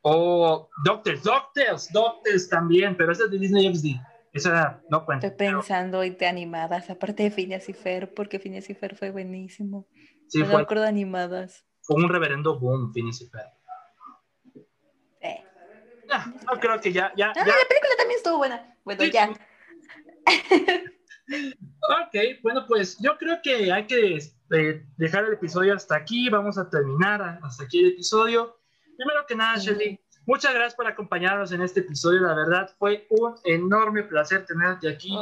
A: O Doctors, Doctors, Doctors también, pero esa es de Disney XD. Esa no cuenta.
B: Estoy pensando en de animadas, aparte de Phineas y Fer, porque Phineas y Fer fue buenísimo. Sí, no fue, me acuerdo animadas.
A: Fue un reverendo boom, Phineas. Eh. Ah, no creo que ya, ya,
B: ah, La película también estuvo buena. Bueno, ya.
A: ok, bueno, pues yo creo que hay que este, dejar el episodio hasta aquí. Vamos a terminar hasta aquí el episodio. Primero que nada, Shelly, muchas gracias por acompañarnos en este episodio. La verdad, fue un enorme placer tenerte aquí.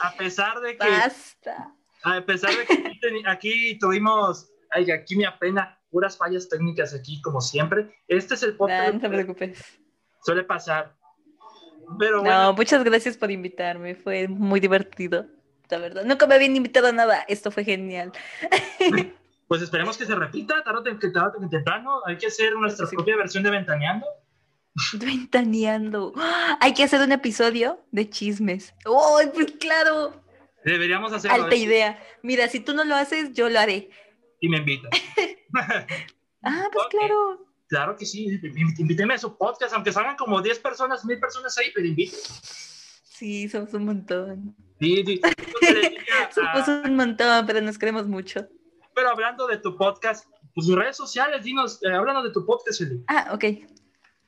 A: a pesar de que.
B: Basta.
A: A pesar de que aquí, tuvimos. Ay, aquí me apena puras fallas técnicas aquí, como siempre. Este es el
B: podcast. No, te preocupes.
A: Suele pasar. Pero
B: No, muchas gracias por invitarme. Fue muy divertido. La verdad. Nunca me habían invitado a nada. Esto fue genial.
A: Pues esperemos que se repita, tarde o temprano. Hay que hacer nuestra propia versión de Ventaneando.
B: Ventaneando. Hay que hacer un episodio de chismes. ¡Oh, pues claro!
A: Deberíamos hacerlo.
B: Alta idea. Mira, si tú no lo haces, yo lo haré.
A: Y me invitas.
B: ah, pues claro.
A: Claro que sí. Invíteme a su podcast, aunque salgan como 10 personas, 1000 personas ahí, pero invite.
B: Sí, somos un montón.
A: Sí, sí.
B: somos un montón, pero nos queremos mucho.
A: Pero hablando de tu podcast, pues tus redes sociales, dinos, eh, háblanos de tu podcast,
B: Ah, ok.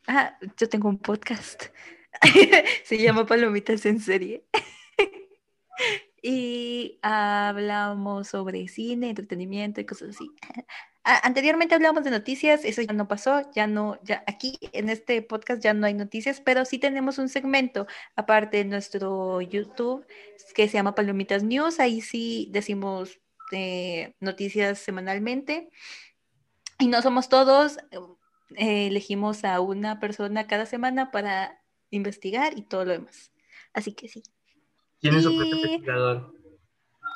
B: Ah, yo tengo un podcast. Se llama Palomitas en serie. Y hablamos sobre cine, entretenimiento y cosas así. Anteriormente hablábamos de noticias, eso ya no pasó, ya no, ya aquí en este podcast ya no hay noticias, pero sí tenemos un segmento aparte de nuestro YouTube que se llama Palomitas News, ahí sí decimos eh, noticias semanalmente. Y no somos todos, eh, elegimos a una persona cada semana para investigar y todo lo demás. Así que sí.
A: ¿Quién es su propio investigador?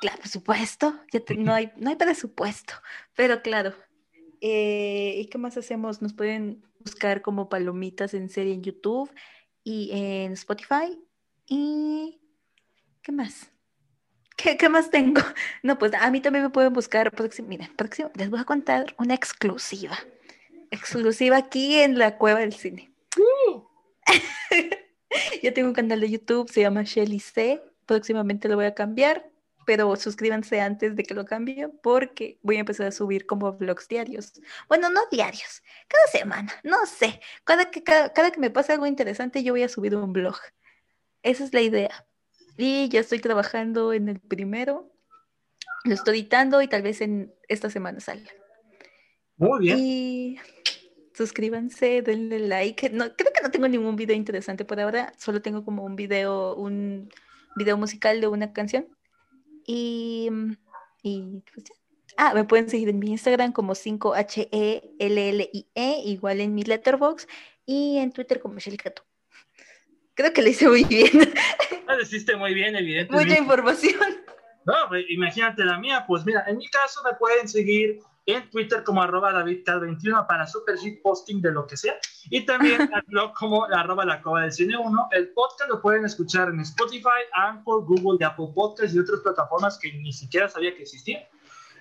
B: Claro, por supuesto. no, hay, no hay presupuesto, pero claro. Eh, ¿Y qué más hacemos? Nos pueden buscar como palomitas en serie en YouTube y en Spotify. ¿Y qué más? ¿Qué, más tengo? No, pues a mí también me pueden buscar. Miren, próximo, les voy a contar una exclusiva. Exclusiva aquí en la Cueva del Cine. Uh. Yo tengo un canal de YouTube, se llama Shelly C. Próximamente lo voy a cambiar, pero suscríbanse antes de que lo cambie porque voy a empezar a subir como vlogs diarios. Bueno, no diarios, cada semana, no sé. Cada que, cada, cada que me pase algo interesante, yo voy a subir un vlog. Esa es la idea. Y ya estoy trabajando en el primero. Lo estoy editando y tal vez en esta semana salga.
A: Muy bien.
B: Y suscríbanse, denle like. No, creo que no tengo ningún video interesante por ahora. Solo tengo como un video, un video musical de una canción. Y, y pues ya. Ah, me pueden seguir en mi Instagram como 5HELLIE, e, igual en mi letterbox y en Twitter como Shelly Creo que lo hice muy bien.
A: Lo hiciste muy bien, evidentemente.
B: Mucha información.
A: No, pues, imagínate la mía. Pues mira, en mi caso me pueden seguir en Twitter como arroba DavidCal21 para super shit posting de lo que sea. Y también blog como arroba la cova del cine 1. El podcast lo pueden escuchar en Spotify, Anchor, Google, Apple Podcasts y otras plataformas que ni siquiera sabía que existían.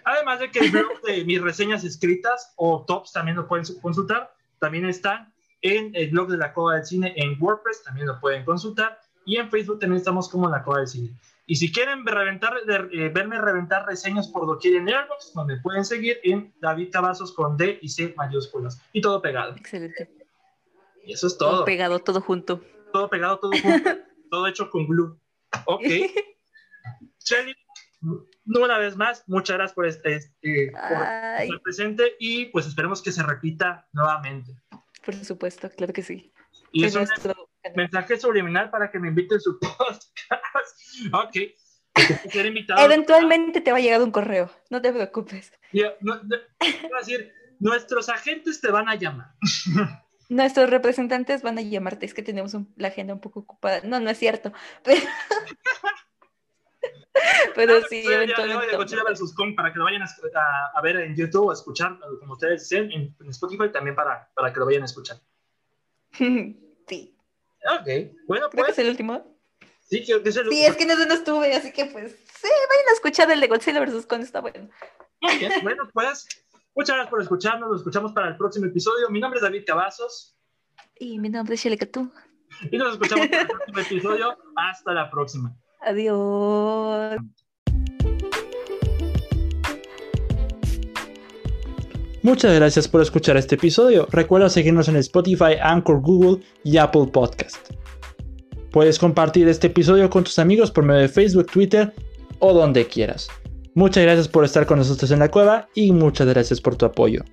A: Además de que el blog de mis reseñas escritas o tops también lo pueden consultar. También están en el blog de la Cova del Cine en WordPress, también lo pueden consultar. Y en Facebook también estamos como la Cova del Cine. Y si quieren reventar, eh, verme reventar reseñas por doquier en Airbox, donde pueden seguir en David Cavazos con D y C mayúsculas. Y todo pegado.
B: Excelente.
A: Y eso es todo.
B: Todo pegado, todo junto.
A: Todo pegado, todo junto. todo hecho con glue. Ok. Shelly, una vez más, muchas gracias por, este, este estar presente y pues esperemos que se repita nuevamente.
B: Por supuesto, claro que sí.
A: Y es un mensaje subliminal para que me inviten su podcast. ok.
B: Eventualmente te va a llegar un correo, no te preocupes.
A: no, decir, nuestros agentes te van a llamar.
B: Nuestros representantes van a llamarte, es que tenemos la agenda un poco ocupada. No, no es cierto. Pero, pero sí,
A: eventualmente. De. Kong para que lo vayan a, ver en YouTube o escuchar, como ustedes dicen, en, Spotify también para, para que lo vayan a escuchar.
B: sí.
A: Ok, bueno, pues.
B: es el último?
A: Sí, creo que es el
B: Sí, es que no, no estuve, así que pues, sí, vayan a escuchar el de Godzilla vs. Kong, está bueno.
A: Muy bien, bueno, pues, muchas gracias por escucharnos, nos escuchamos para el próximo episodio. Mi nombre es David Cavazos.
B: Y mi nombre es Shelly Catú.
A: Y nos escuchamos para el próximo episodio. Hasta la próxima.
B: Adiós.
C: Muchas gracias por escuchar este episodio. Recuerda seguirnos en Spotify, Anchor, Google y Apple Podcast. Puedes compartir este episodio con tus amigos por medio de Facebook, Twitter o donde quieras. Muchas gracias por estar con nosotros en la cueva y muchas gracias por tu apoyo.